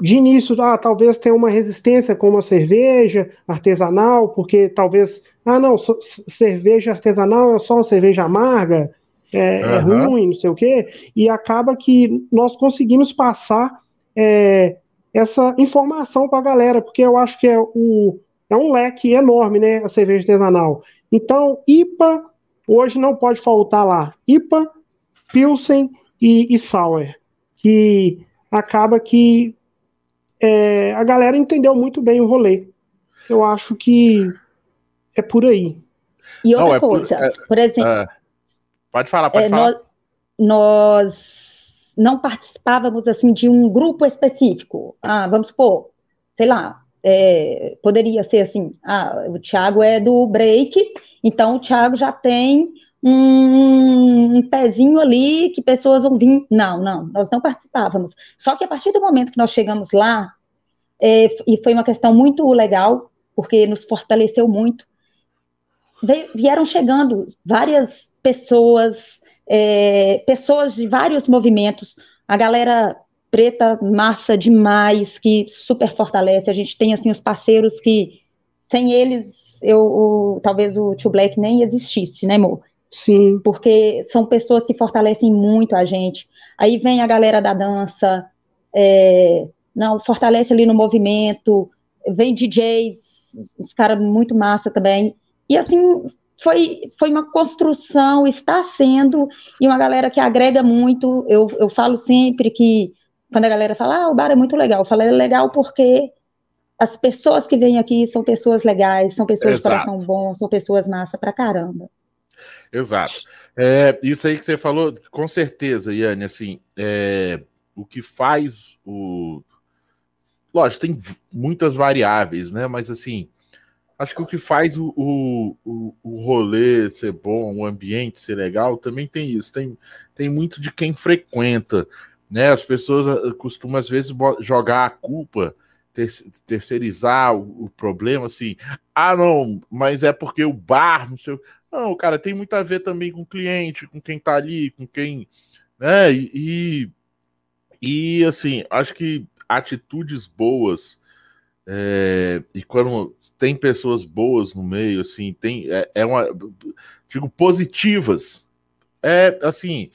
de início, ah, talvez tenha uma resistência com uma cerveja artesanal, porque talvez, ah, não, cerveja artesanal é só uma cerveja amarga, é, uhum. é ruim, não sei o quê, e acaba que nós conseguimos passar é, essa informação para a galera, porque eu acho que é, o, é um leque enorme, né, a cerveja artesanal. Então, IPA hoje não pode faltar lá. IPA Pilsen e, e Sauer, que acaba que é, a galera entendeu muito bem o rolê. Eu acho que é por aí. E outra Não, é coisa, por, é, por exemplo. É, pode falar, pode falar. Nós, nós não participávamos assim de um grupo específico. Ah, vamos supor, sei lá, é, poderia ser assim, ah, o Thiago é do break, então o Thiago já tem um, pezinho ali que pessoas vão vir. Não, não, nós não participávamos. Só que a partir do momento que nós chegamos lá, é, e foi uma questão muito legal, porque nos fortaleceu muito, veio, vieram chegando várias pessoas, é, pessoas de vários movimentos, a galera preta massa demais, que super fortalece. A gente tem assim os parceiros que sem eles eu o, talvez o Tio Black nem existisse, né, amor? Sim. Porque são pessoas que fortalecem muito a gente. Aí vem a galera da dança, é, não fortalece ali no movimento, vem DJs, os caras muito massa também. E assim, foi, foi uma construção, está sendo, e uma galera que agrega muito. Eu, eu falo sempre que quando a galera fala, ah, o bar é muito legal, eu falo, é legal porque as pessoas que vêm aqui são pessoas legais, são pessoas Exato. de coração bom, são pessoas massa pra caramba. Exato. É, isso aí que você falou, com certeza, Iane, assim, é, o que faz o. Lógico, tem muitas variáveis, né? Mas assim, acho que o que faz o, o, o rolê ser bom, o ambiente ser legal, também tem isso. Tem, tem muito de quem frequenta né? As pessoas ah, costumam às vezes jogar a culpa, ter, terceirizar o, o, problema, assim, ah, não, mas é porque o bar, não sei. Não, cara, tem muito a ver também com o cliente, com quem tá ali, com quem. Né? E, e assim, acho que atitudes boas. É, e quando tem pessoas boas no meio, assim, tem é, é uma digo positivas. É assim,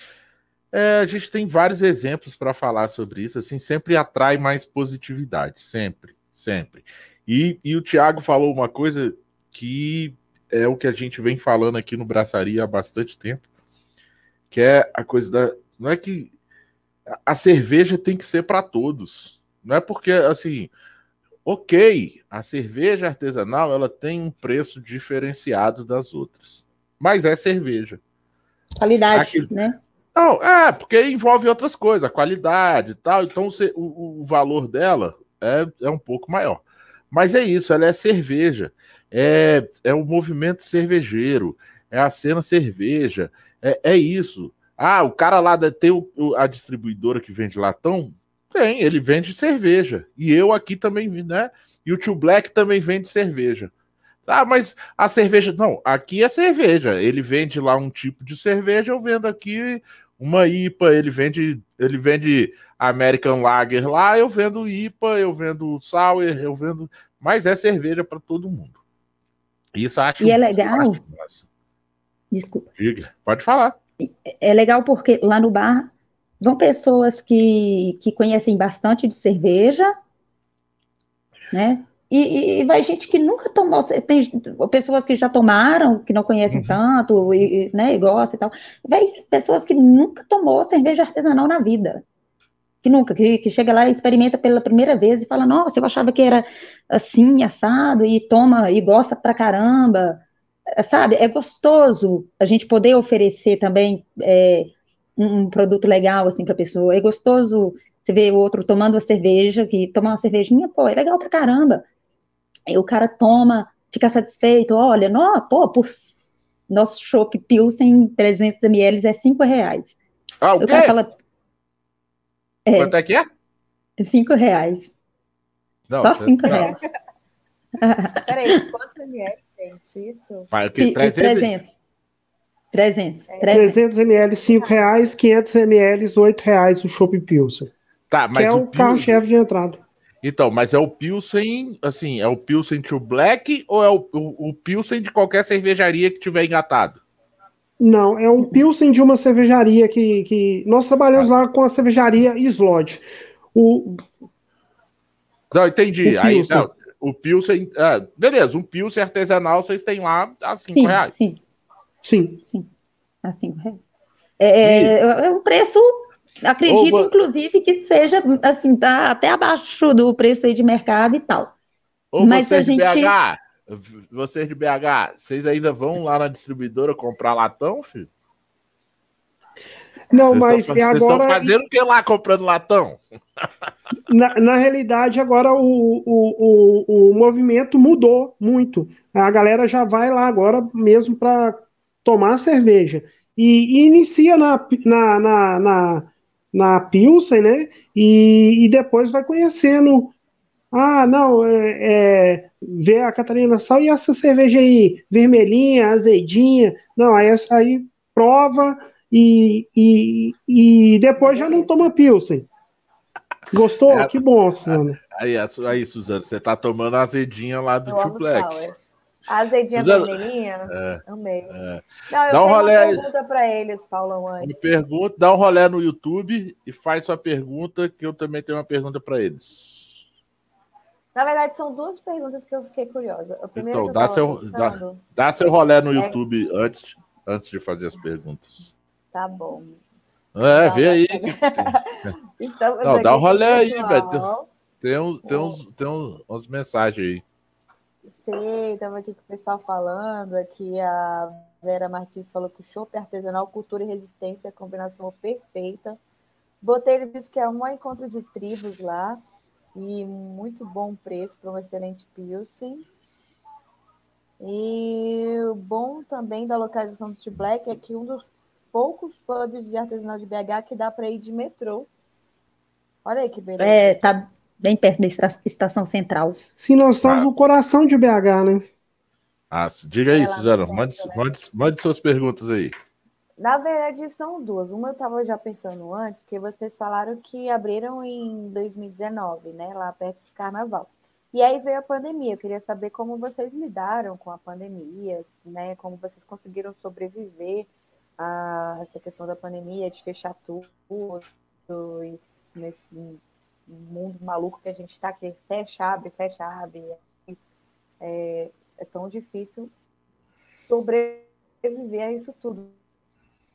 é, a gente tem vários exemplos para falar sobre isso, assim, sempre atrai mais positividade, sempre, sempre. E, e o Thiago falou uma coisa que é o que a gente vem falando aqui no Braçaria há bastante tempo, que é a coisa da. Não é que a cerveja tem que ser para todos. Não é porque, assim, ok, a cerveja artesanal ela tem um preço diferenciado das outras, mas é cerveja. Qualidade, né? Não, é, porque envolve outras coisas, a qualidade e tal, então o, o valor dela é, é um pouco maior. Mas é isso, ela é cerveja, é, é o movimento cervejeiro, é a cena cerveja, é, é isso. Ah, o cara lá tem o, a distribuidora que vende latão? Tem, ele vende cerveja. E eu aqui também, né? E o Tio Black também vende cerveja. Ah, mas a cerveja. Não, aqui é cerveja. Ele vende lá um tipo de cerveja, eu vendo aqui uma IPA, ele vende, ele vende American Lager lá, eu vendo IPA, eu vendo Sour, eu vendo. Mas é cerveja para todo mundo. Isso acho. E é legal. Desculpa. Diga, pode falar. É legal porque lá no bar vão pessoas que, que conhecem bastante de cerveja, né? E, e, vai gente que nunca tomou, tem pessoas que já tomaram, que não conhecem uhum. tanto, e, né, e gosta e tal. Vai pessoas que nunca tomou cerveja artesanal na vida. Que nunca, que, que chega lá e experimenta pela primeira vez e fala, nossa, eu achava que era assim, assado, e toma, e gosta pra caramba. É, sabe, é gostoso a gente poder oferecer também é, um, um produto legal, assim, pra pessoa. É gostoso você ver o outro tomando uma cerveja, que tomar uma cervejinha, pô, é legal pra caramba. Aí o cara toma, fica satisfeito, olha, não, pô, por nosso chopp Pilsen 300 ml é 5 reais. Ah, o, o quê? Fala, é, Quanto é que é? 5 reais. Não, Só 5 reais. (laughs) Peraí, quantos ml, gente? Isso? Pai, 300. 300. 300. 300 ml, 5 reais, 500 ml, 8 reais o Chopp Pilsen. Tá, mas que é o, o carro-chefe de entrada. Então, mas é o Pilsen, assim, é o Pilsen True Black ou é o, o, o Pilsen de qualquer cervejaria que tiver engatado? Não, é um Pilsen de uma cervejaria que, que nós trabalhamos ah. lá com a cervejaria Slot. O Não, entendi. O Aí, não, o Pilsen, ah, beleza, um Pilsen artesanal vocês têm lá a 5 reais. Sim. Sim. Sim. A 5 reais. É, é, é um preço Acredito, inclusive, que seja assim, tá até abaixo do preço aí de mercado e tal. Ou Mas vocês a gente... BH, vocês de BH, vocês ainda vão lá na distribuidora comprar latão, filho? Não, vocês mas estão, agora. Vocês estão fazendo o que lá comprando latão? (laughs) Na, na realidade, agora o, o, o, o movimento mudou muito. A galera já vai lá agora mesmo para tomar cerveja. E, e inicia na, na, na, na, na Pilsen, né? E, e depois vai conhecendo. Ah, não, é, é, vê a Catarina Sal e essa cerveja aí, vermelhinha, azedinha. Não, aí, aí prova e, e, e depois já não toma Pilsen. Gostou? É, que bom, Suzana. Aí, aí, Suzana, você tá tomando a azedinha lá do Tio Black. A azedinha Suzana, vermelhinha? É, Amei. É. Não, eu dá um rolê uma pergunta para eles, Paulão, antes. Me pergunta, dá um rolê no YouTube e faz sua pergunta, que eu também tenho uma pergunta para eles. Na verdade, são duas perguntas que eu fiquei curiosa. então, dá seu, pensando... dá, dá, seu rolê no é YouTube é... antes, antes de fazer as perguntas. Tá bom. É, vê aí. (laughs) Não, dá um rolê aí, velho. Tem, tem, uns, tem, uns, tem uns, umas mensagens aí. Sim, estava aqui com o pessoal falando. Aqui a Vera Martins falou que o chopp artesanal, cultura e resistência é a combinação perfeita. Botelho disse que é um encontro de tribos lá e muito bom preço para um excelente Pilsen. E o bom também da localização do Tio Black é que um dos poucos pubs de artesanal de BH que dá para ir de metrô. Olha aí que beleza. É, tá bem perto da estação central. Sim, nós estamos no coração de BH, né? Ah, diga aí, Suzana, mande, né? mande, mande suas perguntas aí. Na verdade, são duas. Uma eu estava já pensando antes, porque vocês falaram que abriram em 2019, né? Lá perto de carnaval. E aí veio a pandemia. Eu queria saber como vocês lidaram com a pandemia, né? Como vocês conseguiram sobreviver a essa questão da pandemia, de fechar tudo, e nesse mundo maluco que a gente está, que fecha, abre, fecha, abre. É, é tão difícil sobreviver a isso tudo.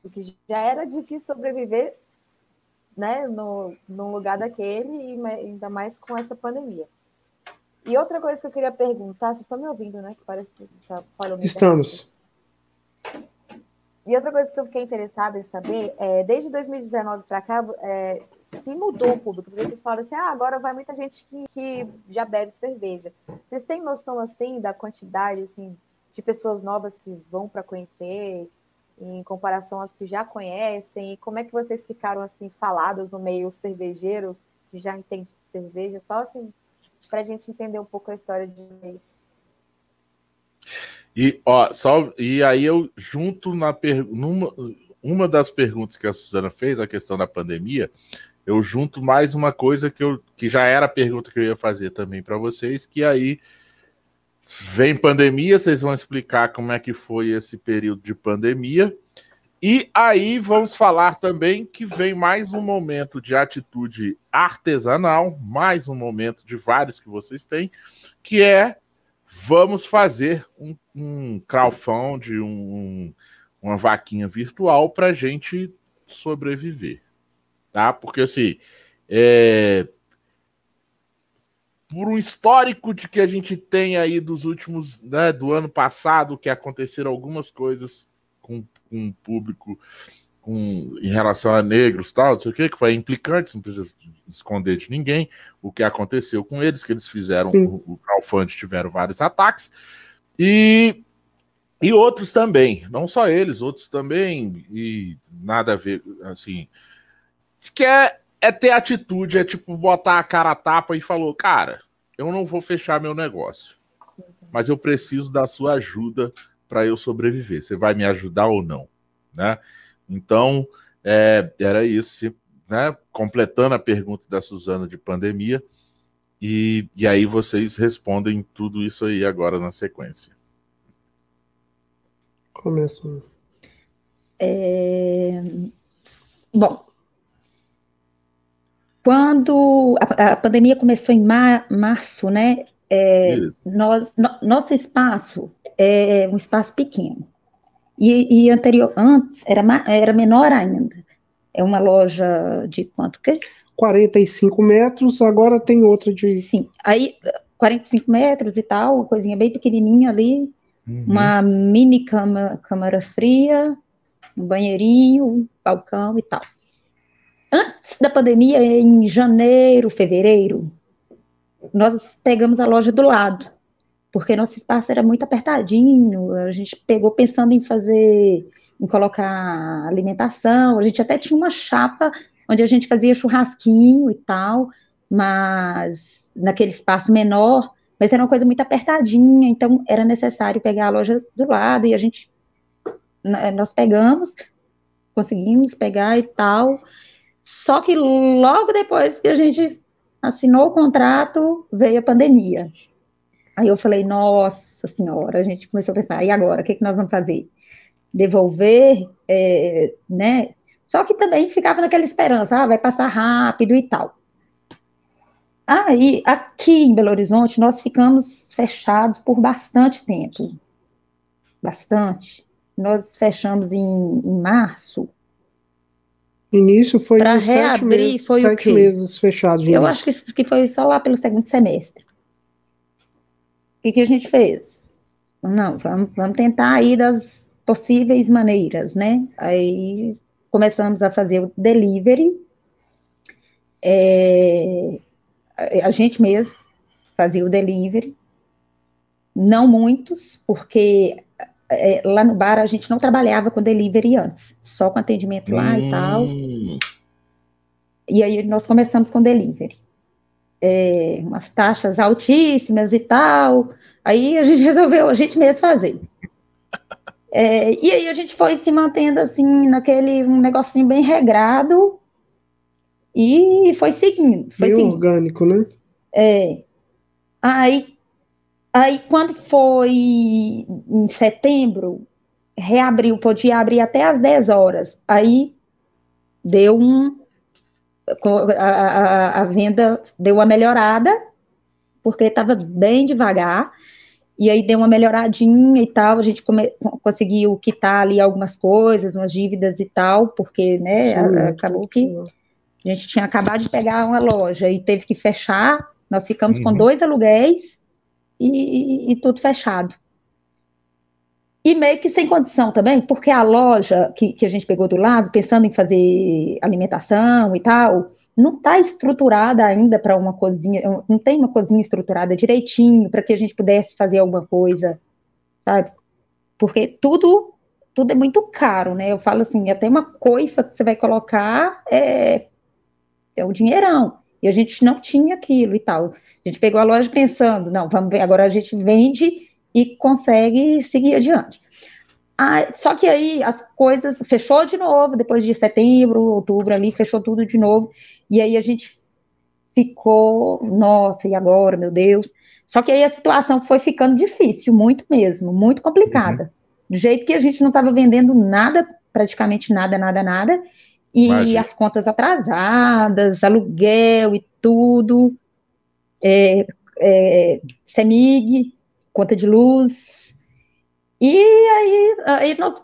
Porque já era difícil sobreviver né, no, no lugar daquele, e ainda mais com essa pandemia. E outra coisa que eu queria perguntar, vocês estão me ouvindo, né? Que parece que tá falando. Estamos. E outra coisa que eu fiquei interessada em saber é, desde 2019 para cá, é, se mudou o público, porque vocês falam assim, ah, agora vai muita gente que, que já bebe cerveja. Vocês têm noção, assim, da quantidade, assim, de pessoas novas que vão para conhecer, em comparação às que já conhecem? E como é que vocês ficaram, assim, falados no meio cervejeiro, que já entende cerveja? Só, assim, para a gente entender um pouco a história de vocês. E, ó, só, e aí eu junto na per, numa, uma das perguntas que a Suzana fez, a questão da pandemia, eu junto mais uma coisa que, eu, que já era a pergunta que eu ia fazer também para vocês, que aí vem pandemia, vocês vão explicar como é que foi esse período de pandemia. E aí vamos falar também que vem mais um momento de atitude artesanal, mais um momento de vários que vocês têm, que é vamos fazer um, um crowdfunding, um, uma vaquinha virtual para gente sobreviver, tá? Porque assim, é... por um histórico de que a gente tem aí dos últimos, né, do ano passado, que aconteceram algumas coisas com, com o público com, em relação a negros tal, não sei o que, que foi implicante, não precisa esconder de ninguém o que aconteceu com eles, que eles fizeram Sim. o, o crowdfunding, tiveram vários ataques, e, e outros também, não só eles, outros também, e nada a ver, assim, que é, é ter atitude, é tipo botar a cara a tapa e falou, cara, eu não vou fechar meu negócio, mas eu preciso da sua ajuda para eu sobreviver, você vai me ajudar ou não, né? Então, é, era isso, né? Completando a pergunta da Suzana de pandemia. E, e aí vocês respondem tudo isso aí agora na sequência. Começo. É... Bom, quando a, a, pandemia começou em mar, março, né? É, nós, no, nosso espaço é um espaço pequeno. E, e anterior, antes era, era menor ainda. É uma loja de quanto? Que? 45 metros, agora tem outra de. Sim, aí 45 metros e tal, uma coisinha bem pequenininha ali, uhum. uma mini cama, câmara fria, um banheirinho, um balcão e tal. Antes da pandemia, em janeiro, fevereiro, nós pegamos a loja do lado, porque nosso espaço era muito apertadinho, a gente pegou pensando em fazer, em colocar alimentação, a gente até tinha uma chapa onde a gente fazia churrasquinho e tal, mas naquele espaço menor, mas era uma coisa muito apertadinha, então era necessário pegar a loja do lado e a gente nós pegamos, conseguimos pegar e tal. Só que logo depois que a gente assinou o contrato, veio a pandemia. Aí eu falei, nossa senhora, a gente começou a pensar, e agora, o que, que nós vamos fazer? Devolver, é, né? Só que também ficava naquela esperança, ah, vai passar rápido e tal. Aí, aqui em Belo Horizonte, nós ficamos fechados por bastante tempo. Bastante. Nós fechamos em, em março. Início foi para reabrir meses, foi sete o quê? meses fechados. Eu acho que, que foi só lá pelo segundo semestre. O que, que a gente fez? Não, vamos, vamos tentar aí das possíveis maneiras, né? Aí começamos a fazer o delivery. É, a gente mesmo fazia o delivery. Não muitos, porque é, lá no bar a gente não trabalhava com delivery antes, só com atendimento lá hum. e tal. E aí nós começamos com delivery. É, umas taxas altíssimas e tal. Aí a gente (laughs) resolveu a gente mesmo fazer. É, e aí a gente foi se mantendo assim, naquele um negocinho bem regrado e foi seguindo. Foi bem seguindo. orgânico, né? É. Aí, aí quando foi em setembro, reabriu, podia abrir até às 10 horas. Aí deu um. A, a, a venda deu uma melhorada, porque estava bem devagar. E aí deu uma melhoradinha e tal, a gente conseguiu quitar ali algumas coisas, umas dívidas e tal, porque, né, Sim, acabou que a gente tinha acabado de pegar uma loja e teve que fechar, nós ficamos uhum. com dois aluguéis e, e, tudo fechado. E meio que sem condição também, porque a loja que, que a gente pegou do lado, pensando em fazer alimentação e tal, não está estruturada ainda para uma cozinha, não tem uma cozinha estruturada direitinho para que a gente pudesse fazer alguma coisa, sabe? Porque tudo tudo é muito caro, né? Eu falo assim, até uma coifa que você vai colocar é, é o dinheirão. E a gente não tinha aquilo e tal. A gente pegou a loja pensando, não, vamos ver, agora a gente vende e consegue seguir adiante. Ah, só que aí as coisas fechou de novo, depois de setembro, outubro ali, fechou tudo de novo. E aí a gente ficou, nossa, e agora, meu Deus? Só que aí a situação foi ficando difícil, muito mesmo, muito complicada. Uhum. Do jeito que a gente não estava vendendo nada, praticamente nada, nada, nada, e Imagina. as contas atrasadas, aluguel e tudo, é, é, CEMIG, conta de luz. E aí, aí nós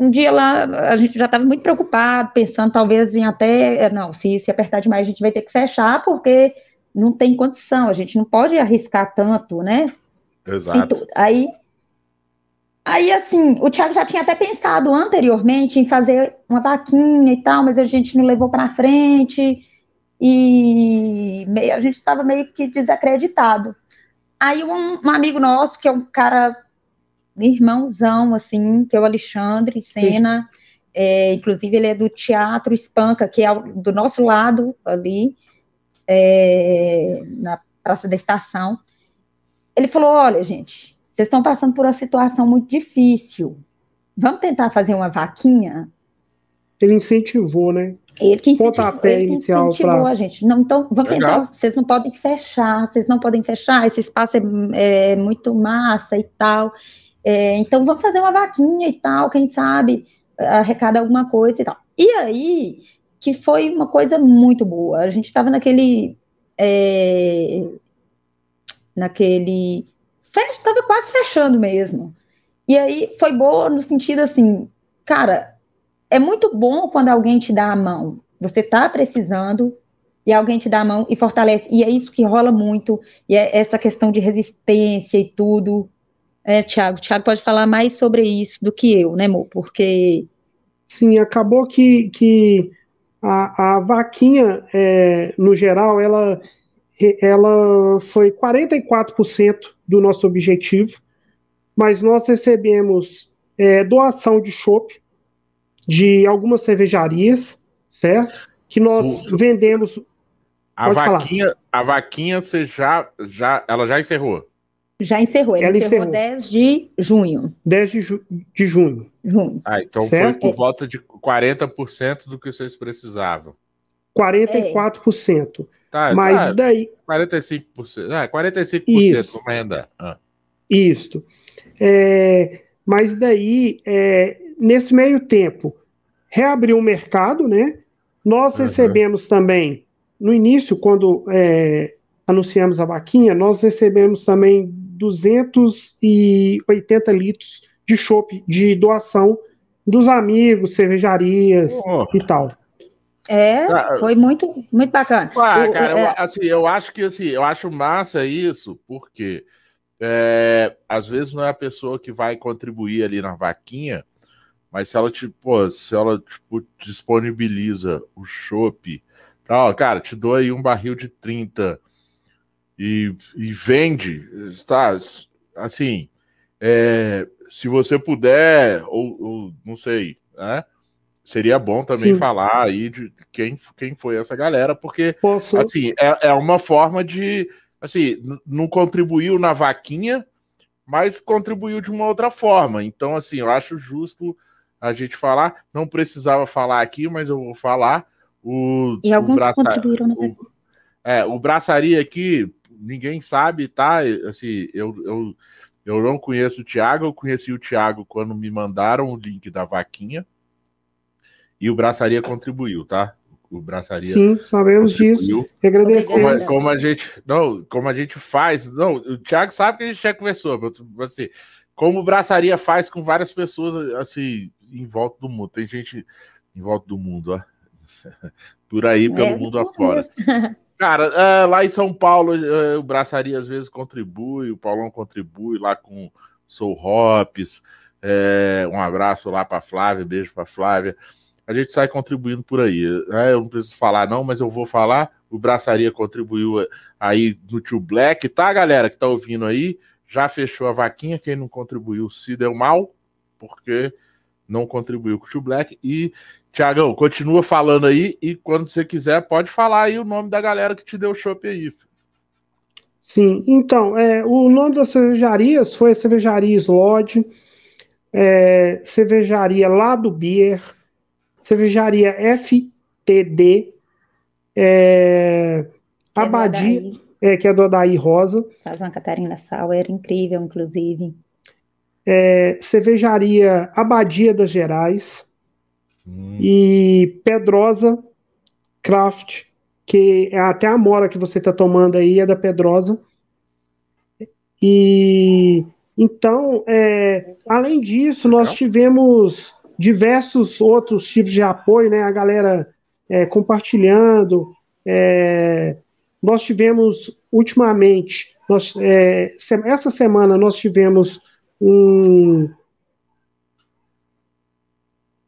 um dia lá a gente já estava muito preocupado, pensando talvez em até, é, não, se, se apertar demais a gente vai ter que fechar, porque não tem condição, a gente não pode arriscar tanto, né? Exato. Aí, aí, assim, o Thiago já tinha até pensado anteriormente em fazer uma vaquinha e tal, mas a gente não levou para frente e meio, a gente estava meio que desacreditado. Aí um, um amigo nosso, que é um cara irmãozão, assim, que é o Alexandre Sena. É, inclusive, ele é do Teatro Espanca, que é do nosso lado ali, é, na Praça da Estação. Ele falou: Olha, gente, vocês estão passando por uma situação muito difícil. Vamos tentar fazer uma vaquinha? Ele incentivou, né? Ele que incentivou, ele inicial incentivou pra... a gente. Não, então, vamos Legal. tentar. Vocês não podem fechar, vocês não podem fechar. Esse espaço é, é muito massa e tal. É, então, vamos fazer uma vaquinha e tal, quem sabe arrecada alguma coisa e tal. E aí, que foi uma coisa muito boa. A gente estava naquele. É, naquele. Estava quase fechando mesmo. E aí foi boa no sentido assim, cara, é muito bom quando alguém te dá a mão. Você está precisando e alguém te dá a mão e fortalece. E é isso que rola muito. E é essa questão de resistência e tudo. É, Tiago, Tiago pode falar mais sobre isso do que eu, né, amor? Porque. Sim, acabou que, que a, a vaquinha, é, no geral, ela, ela foi 44% do nosso objetivo, mas nós recebemos é, doação de chopp de algumas cervejarias, certo? Que nós vendemos. A vaquinha, a vaquinha você já, já, ela já encerrou. Já encerrou, ela, ela encerrou, encerrou 10 de junho. 10 de, ju de junho. junho. Ah, então certo? foi por volta de 40% do que vocês precisavam. 44%. É. Tá, Mas tá, daí. 45%. Ah, 45% Isso. vamos arrendar. Ah. Isso. É, mas daí, é, nesse meio tempo, reabriu o mercado, né? Nós uhum. recebemos também, no início, quando é, anunciamos a vaquinha, nós recebemos também 280 litros de chopp de doação dos amigos, cervejarias oh. e tal. É, ah, foi muito, muito bacana. Ah, eu, cara, é... eu, assim, eu acho que assim, eu acho massa isso, porque é, às vezes não é a pessoa que vai contribuir ali na vaquinha, mas se ela tipo, se ela tipo, disponibiliza o chopp, tá, cara, te dou aí um barril de 30 e, e vende, tá? Assim, é, se você puder, ou, ou, não sei, né? Seria bom também Sim. falar aí de quem, quem foi essa galera, porque Posso... assim é, é uma forma de assim, não contribuiu na vaquinha, mas contribuiu de uma outra forma. Então, assim, eu acho justo a gente falar. Não precisava falar aqui, mas eu vou falar. O, e alguns o braça... contribuíram na o, É, o braçaria aqui, ninguém sabe, tá? Assim, eu, eu, eu não conheço o Thiago, eu conheci o Thiago quando me mandaram o link da vaquinha. E o braçaria contribuiu, tá? o Braçaria. Sim, sabemos disso. Agradecer. Como, como, a gente, não, como a gente faz. Não, o Thiago sabe que a gente já conversou, assim, como o Braçaria faz com várias pessoas assim em volta do mundo. Tem gente em volta do mundo, ó. (laughs) Por aí, pelo é, mundo afora. Cara, é, lá em São Paulo, é, o Braçaria às vezes contribui, o Paulão contribui lá com Sou Hops. É, um abraço lá para Flávia, beijo para Flávia a gente sai contribuindo por aí. Né? Eu não preciso falar, não, mas eu vou falar. O Braçaria contribuiu aí no Tio Black, tá, galera que tá ouvindo aí? Já fechou a vaquinha. Quem não contribuiu se deu mal, porque não contribuiu com o Tio Black. E, Tiagão, continua falando aí. E quando você quiser, pode falar aí o nome da galera que te deu o chopp aí. Sim, então, é, o nome das cervejarias foi a Cervejaria Slod, é, Cervejaria Lá do Beer, cervejaria FTD, é, Abadia, é, que é do Adaí Rosa. Faz uma Catarina Sauer, incrível, inclusive. É, cervejaria Abadia das Gerais hum. e Pedrosa Craft, que é até a mora que você está tomando aí é da Pedrosa. E então, é, além disso, nós tivemos diversos outros tipos de apoio, né? A galera é, compartilhando. É, nós tivemos ultimamente, nós, é, essa semana nós tivemos um,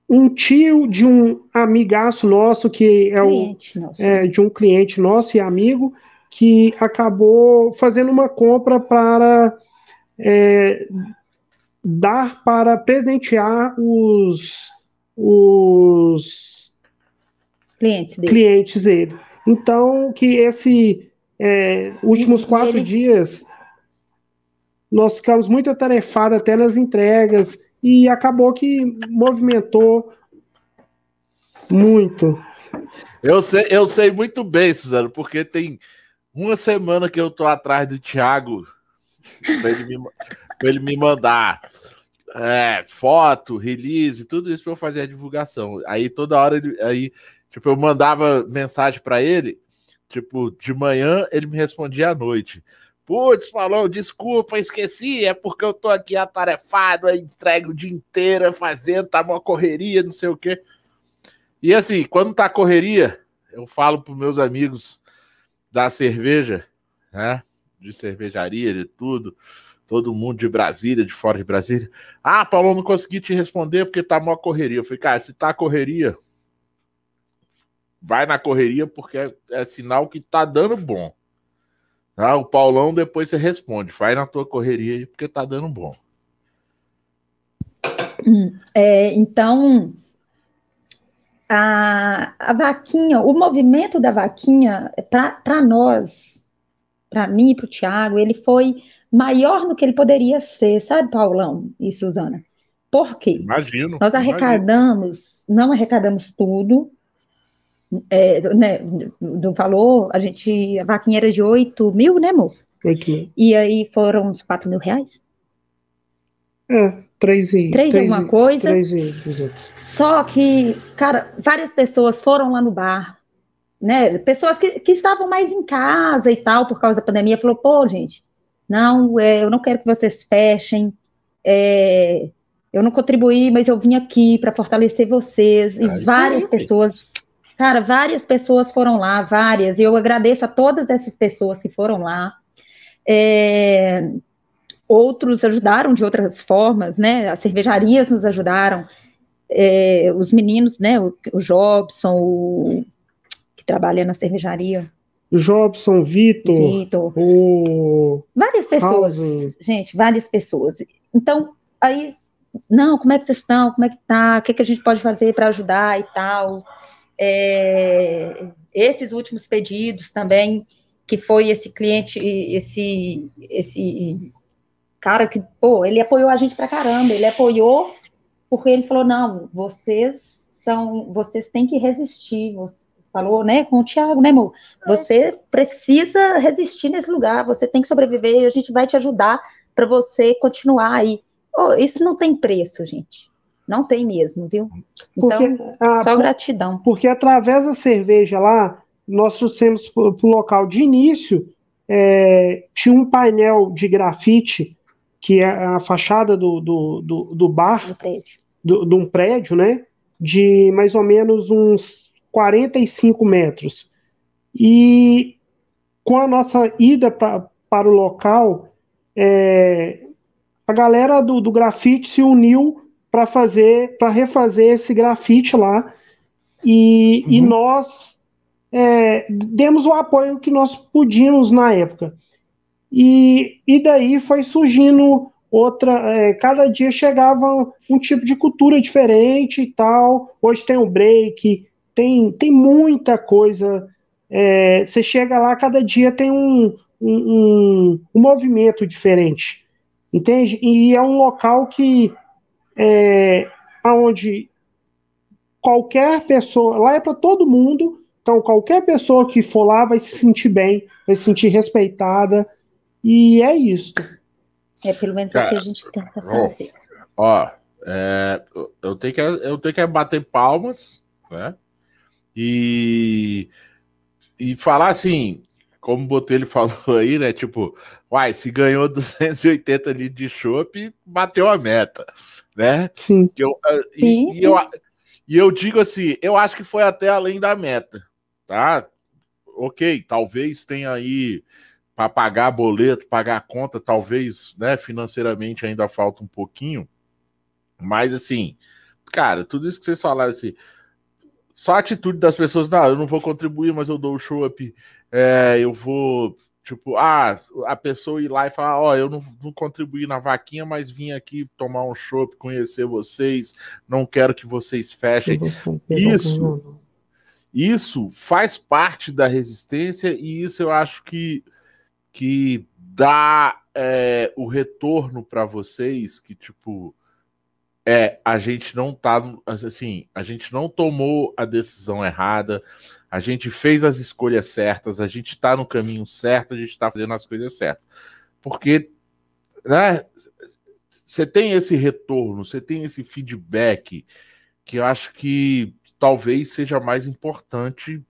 um tio de um amigaço nosso que é, o, é, de um cliente nosso e amigo que acabou fazendo uma compra para é, dar para presentear os, os clientes dele. clientes dele. Então, que esse é, últimos quatro ele... dias nós ficamos muito atarefados até nas entregas e acabou que movimentou muito. Eu sei, eu sei muito bem, Suzano, porque tem uma semana que eu tô atrás do Thiago para ele, me, ele me mandar é, foto, release, tudo isso para eu fazer a divulgação. Aí toda hora ele, aí, tipo, eu mandava mensagem para ele, tipo, de manhã ele me respondia à noite. Putz, falou, desculpa, esqueci, é porque eu tô aqui atarefado, aí entrego o dia inteiro fazendo, tá uma correria, não sei o quê. E assim, quando tá correria, eu falo pros meus amigos da cerveja, né? De cervejaria, de tudo, todo mundo de Brasília, de fora de Brasília. Ah, Paulo, não consegui te responder porque tá uma correria. Eu falei, cara, se tá correria, vai na correria porque é, é sinal que tá dando bom. Tá? O Paulão depois você responde, vai na tua correria aí porque tá dando bom. É, então, a, a vaquinha, o movimento da vaquinha, para nós, para mim e para o Tiago, ele foi maior do que ele poderia ser, sabe, Paulão e Suzana? Por quê? Imagino. Nós arrecadamos, imagino. não arrecadamos tudo, é, né, do valor, a gente, a vaquinha era de 8 mil, né, amor? 8 mil. E aí foram uns 4 mil reais? É, 3 e... 3 alguma coisa. 3 e 200. Só que, cara, várias pessoas foram lá no bar, né, pessoas que, que estavam mais em casa e tal, por causa da pandemia, falou, pô, gente, não, é, eu não quero que vocês fechem, é, eu não contribuí, mas eu vim aqui para fortalecer vocês, e várias pessoas Cara, várias pessoas foram lá, várias, e eu agradeço a todas essas pessoas que foram lá. É, outros ajudaram de outras formas, né? As cervejarias nos ajudaram, é, os meninos, né? O, o Jobson, o, que trabalha na cervejaria. Jobson, Vitor, Vitor, o... várias pessoas, House. gente, várias pessoas. Então, aí, não, como é que vocês estão? Como é que tá? O que, que a gente pode fazer para ajudar e tal? É, esses últimos pedidos também, que foi esse cliente, esse, esse cara que, pô, ele apoiou a gente pra caramba, ele apoiou porque ele falou, não, vocês são, vocês têm que resistir, você falou, né, com o Thiago, né, amor? Você precisa resistir nesse lugar, você tem que sobreviver e a gente vai te ajudar para você continuar aí. Oh, isso não tem preço, gente. Não tem mesmo, viu? Então, porque, ah, só gratidão. Porque através da cerveja lá, nós trouxemos para o local de início, é, tinha um painel de grafite, que é a fachada do, do, do, do bar, do prédio. Do, de um prédio, né? De mais ou menos uns 45 metros. E com a nossa ida pra, para o local, é, a galera do, do grafite se uniu para fazer, para refazer esse grafite lá. E, uhum. e nós é, demos o apoio que nós podíamos na época. E, e daí foi surgindo outra. É, cada dia chegava um tipo de cultura diferente e tal. Hoje tem o break, tem, tem muita coisa. É, você chega lá, cada dia tem um, um, um, um movimento diferente. Entende? E é um local que é, onde qualquer pessoa, lá é para todo mundo, então qualquer pessoa que for lá vai se sentir bem, vai se sentir respeitada, e é isso. É pelo menos Cara, o que a gente tenta fazer. Ó, é, eu, tenho que, eu tenho que bater palmas, né? E, e falar assim, como o Botelho (laughs) falou aí, né? Tipo, uai, se ganhou (laughs) 280 litros de chopp, bateu a meta, né? Sim. Que eu, ah, e, E, eu, e eu digo assim, eu acho que foi até além da meta, tá? Ok, talvez tenha aí para pagar boleto, pagar a conta, talvez, né, financeiramente ainda falta um pouquinho, mas assim, cara, tudo isso que vocês falaram assim, só a atitude das pessoas, não, eu não vou contribuir, mas eu dou o show up, é, eu vou, tipo, ah, a pessoa ir lá e falar, ó, oh, eu não, não contribuí na vaquinha, mas vim aqui tomar um show, conhecer vocês, não quero que vocês fechem. Isso, isso faz parte da resistência e isso eu acho que, que dá é, o retorno para vocês, que, tipo, é, a gente não tá assim, a gente não tomou a decisão errada, a gente fez as escolhas certas, a gente está no caminho certo, a gente está fazendo as coisas certas. Porque né, você tem esse retorno, você tem esse feedback que eu acho que talvez seja mais importante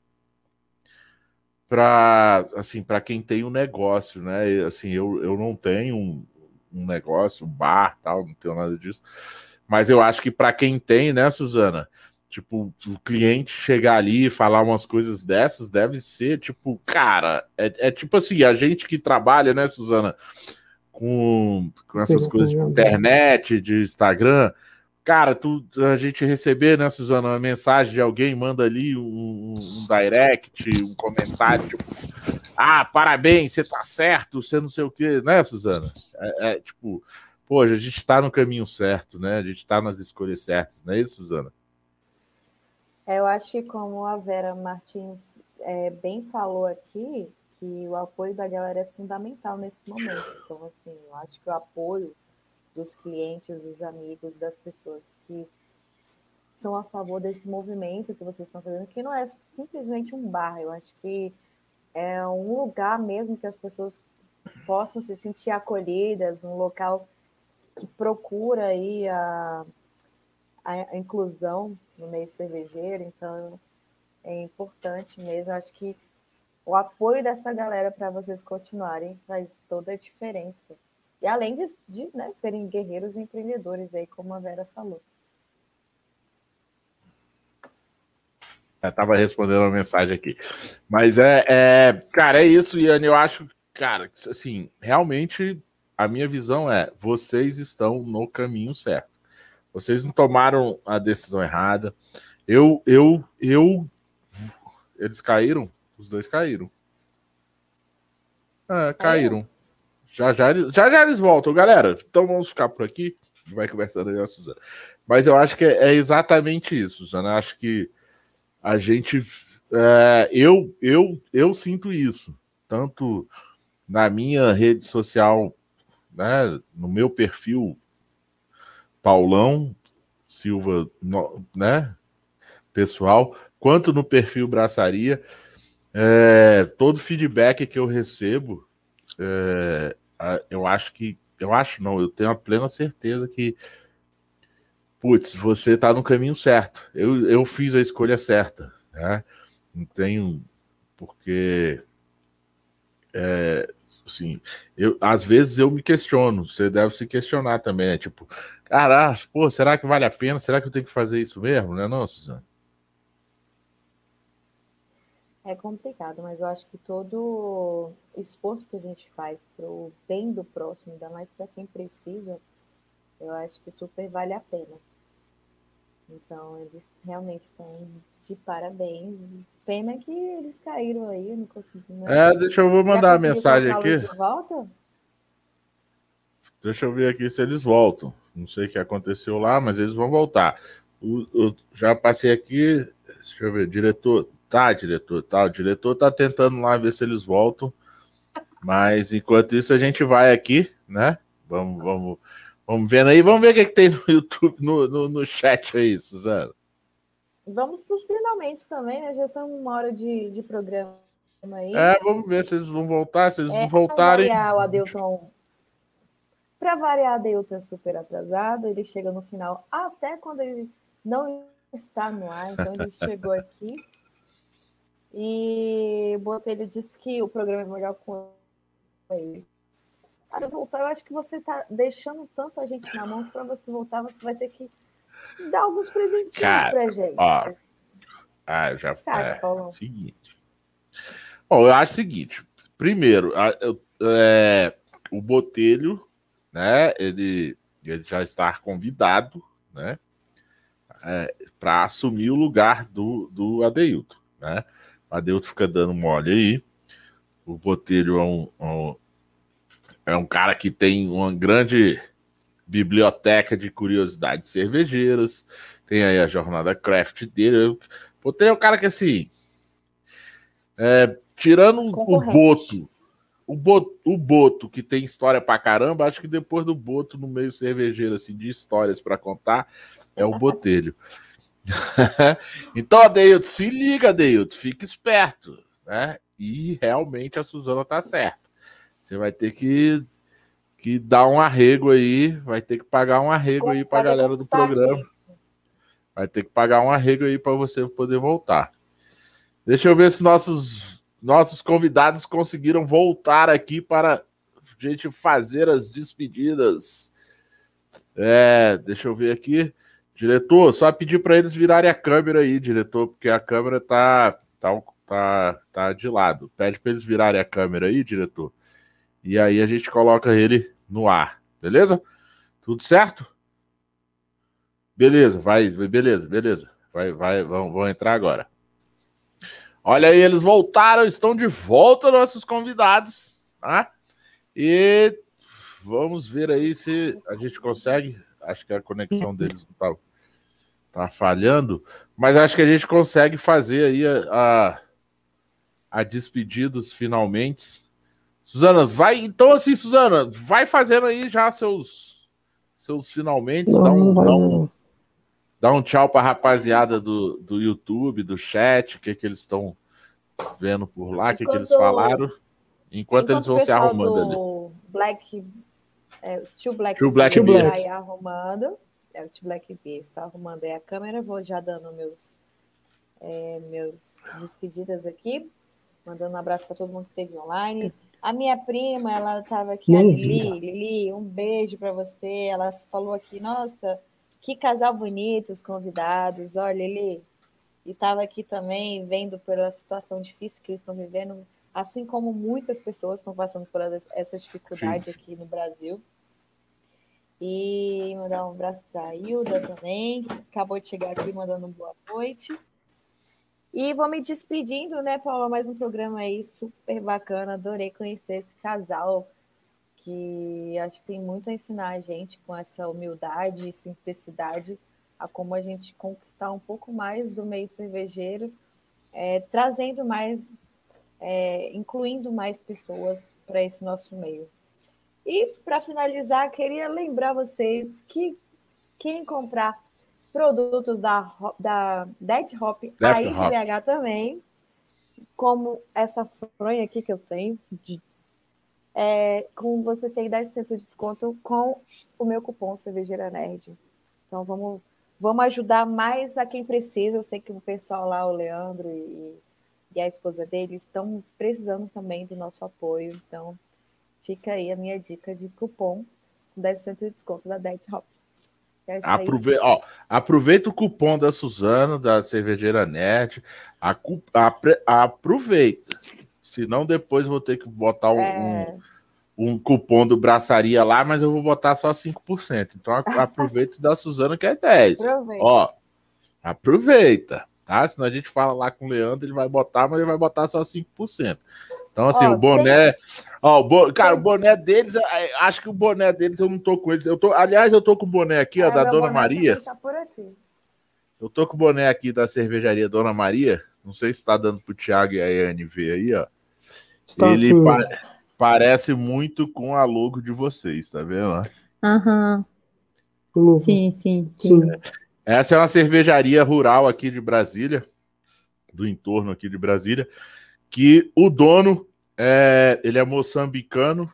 para assim, para quem tem um negócio, né? Assim, eu, eu não tenho um, um negócio, um bar, tal, não tenho nada disso. Mas eu acho que para quem tem, né, Suzana? Tipo, o cliente chegar ali e falar umas coisas dessas deve ser, tipo, cara, é, é tipo assim, a gente que trabalha, né, Suzana, com, com essas coisas de internet, de Instagram, cara, tu, a gente receber, né, Suzana, uma mensagem de alguém, manda ali um, um direct, um comentário, tipo, ah, parabéns, você tá certo, você não sei o quê, né, Suzana? É, é tipo, pô, a gente tá no caminho certo, né? A gente tá nas escolhas certas, não é isso, Suzana? É, eu acho que como a Vera Martins é, bem falou aqui, que o apoio da galera é fundamental nesse momento. Então, assim, eu acho que o apoio dos clientes, dos amigos, das pessoas que são a favor desse movimento que vocês estão fazendo, que não é simplesmente um bar, eu acho que é um lugar mesmo que as pessoas possam se sentir acolhidas, um local que procura aí a, a inclusão no meio cervejeiro, então é importante mesmo. Acho que o apoio dessa galera para vocês continuarem faz toda a diferença. E além de, de né, serem guerreiros empreendedores, aí, como a Vera falou. Eu tava respondendo uma mensagem aqui. Mas é, é, cara, é isso, Iane. Eu acho, cara, assim, realmente a minha visão é: vocês estão no caminho certo. Vocês não tomaram a decisão errada. Eu, eu, eu. Eles caíram? Os dois caíram. É, caíram. Já já, já já eles voltam, galera. Então vamos ficar por aqui. Vai conversando aí a Suzana. Mas eu acho que é, é exatamente isso, Suzana. Eu acho que a gente. É, eu, eu, eu sinto isso. Tanto na minha rede social, né, no meu perfil Paulão Silva, né, pessoal, quanto no perfil Braçaria. É, todo feedback que eu recebo, é, eu acho que. Eu acho não, eu tenho a plena certeza que. Putz, você está no caminho certo. Eu, eu fiz a escolha certa. Né? Não tenho. Porque. É, assim, eu, às vezes eu me questiono, você deve se questionar também, é tipo, cara, pô, será que vale a pena? Será que eu tenho que fazer isso mesmo, né, não, Suzana? É complicado, mas eu acho que todo esforço que a gente faz para o bem do próximo, ainda mais para quem precisa, eu acho que super vale a pena. Então, eles realmente estão de parabéns. Pena que eles caíram aí, não consegui. Não. É, deixa eu vou mandar a mensagem aqui. Volta? Deixa eu ver aqui se eles voltam. Não sei o que aconteceu lá, mas eles vão voltar. O, já passei aqui. Deixa eu ver, diretor. Tá, diretor, tá. O diretor tá tentando lá ver se eles voltam. Mas enquanto isso, a gente vai aqui, né? Vamos, vamos, vamos vendo aí. Vamos ver o que, é que tem no (laughs) YouTube, no, no, no chat aí, Suzana. Vamos para os finalmente também, né? Já estamos uma hora de, de programa aí. É, vamos ver se eles vão voltar. Se eles é, voltarem. Para variar, o Adelton. Para variar, Adelton é super atrasado. Ele chega no final, até quando ele não está no ar. Então, ele (laughs) chegou aqui. E o Botelho disse que o programa é melhor com ele. Voltar, eu acho que você está deixando tanto a gente na mão que para você voltar, você vai ter que dar alguns presentinhos Cara, pra gente. Ó, ah, já é, é seguinte. Bom, eu acho o seguinte. Primeiro, a, é, o Botelho, né? Ele, ele já está convidado, né? É, para assumir o lugar do, do Adeilton, né? O Adeilton fica dando mole aí. O Botelho é um, um, é um cara que tem uma grande biblioteca de curiosidades cervejeiras. Tem aí a jornada craft dele. Botelho é um cara que assim. É, tirando o Boto, o Boto, o Boto, que tem história pra caramba, acho que depois do Boto no meio cervejeiro, assim, de histórias para contar, é o Botelho. (laughs) então, Adeilton, se liga, Adeilton, fica esperto, né? E realmente a Suzana tá certa. Você vai ter que, que dar um arrego aí, vai ter que pagar um arrego Como aí pra galera do programa. Vai ter que pagar um arrego aí para você poder voltar. Deixa eu ver se nossos nossos convidados conseguiram voltar aqui para a gente fazer as despedidas. É, deixa eu ver aqui. Diretor, só pedir para eles virarem a câmera aí, diretor, porque a câmera tá, tá, tá, tá de lado. Pede para eles virarem a câmera aí, diretor. E aí a gente coloca ele no ar, beleza? Tudo certo? Beleza, vai, beleza, beleza. Vai, vai, vão, vão entrar agora. Olha aí, eles voltaram, estão de volta, nossos convidados, tá? E vamos ver aí se a gente consegue. Acho que a conexão deles tá, tá falhando, mas acho que a gente consegue fazer aí a, a, a despedidos finalmente. Suzana, vai. Então, assim, Suzana, vai fazendo aí já seus, seus finalmente. Dá um, dá um, Dá um tchau para a rapaziada do, do YouTube, do chat, o que, que eles estão vendo por lá, o que, que eles falaram. Enquanto, enquanto eles vão se arrumando ali. Black, é, tio Black, tio Black B está aí arrumando. É, o tio Black B está arrumando aí a câmera. Vou já dando meus, é, meus despedidas aqui. Mandando um abraço para todo mundo que esteve online. A minha prima, ela estava aqui, a Lili. Lili, um beijo para você. Ela falou aqui, nossa que casal bonito, os convidados. Olha, ele estava aqui também vendo pela situação difícil que eles estão vivendo, assim como muitas pessoas estão passando por essa dificuldade Sim. aqui no Brasil. E mandar um abraço para a Hilda também, que acabou de chegar aqui mandando boa noite. E vou me despedindo, né, Paula? Mais um programa aí super bacana. Adorei conhecer esse casal que acho que tem muito a ensinar a gente com essa humildade e simplicidade a como a gente conquistar um pouco mais do meio cervejeiro, é, trazendo mais, é, incluindo mais pessoas para esse nosso meio. E para finalizar, queria lembrar vocês que quem comprar produtos da, da Dead Hop, Death aí de BH também, como essa fronha aqui que eu tenho, de é, com você tem 10% de desconto com o meu cupom Cervejeira Nerd. Então vamos, vamos ajudar mais a quem precisa. Eu sei que o pessoal lá, o Leandro e, e a esposa dele, estão precisando também do nosso apoio. Então fica aí a minha dica de cupom com 10% de desconto da Dead Hop. Aproveita, ó, aproveita o cupom da Suzana, da Cervejeira Nerd. A, a, aproveita Senão depois vou ter que botar um, é... um, um, cupom do Braçaria lá, mas eu vou botar só 5%. Então aproveita da Suzana que é 10%. Aproveita. Ó, aproveita, tá? Senão a gente fala lá com o Leandro, ele vai botar, mas ele vai botar só 5%. Então, assim, ó, o boné. Tem... Ó, o bo... Cara, o boné deles, acho que o boné deles eu não tô com eles. Eu tô... Aliás, eu tô com o boné aqui, ó, é, da Dona Maria. Tá eu tô com o boné aqui da cervejaria Dona Maria. Não sei se tá dando pro Thiago e a Yane ver aí, ó. Está ele assim. pa parece muito com a logo de vocês, tá vendo? Aham. Uhum. Sim, sim, sim. Essa é uma cervejaria rural aqui de Brasília, do entorno aqui de Brasília, que o dono é, ele é moçambicano,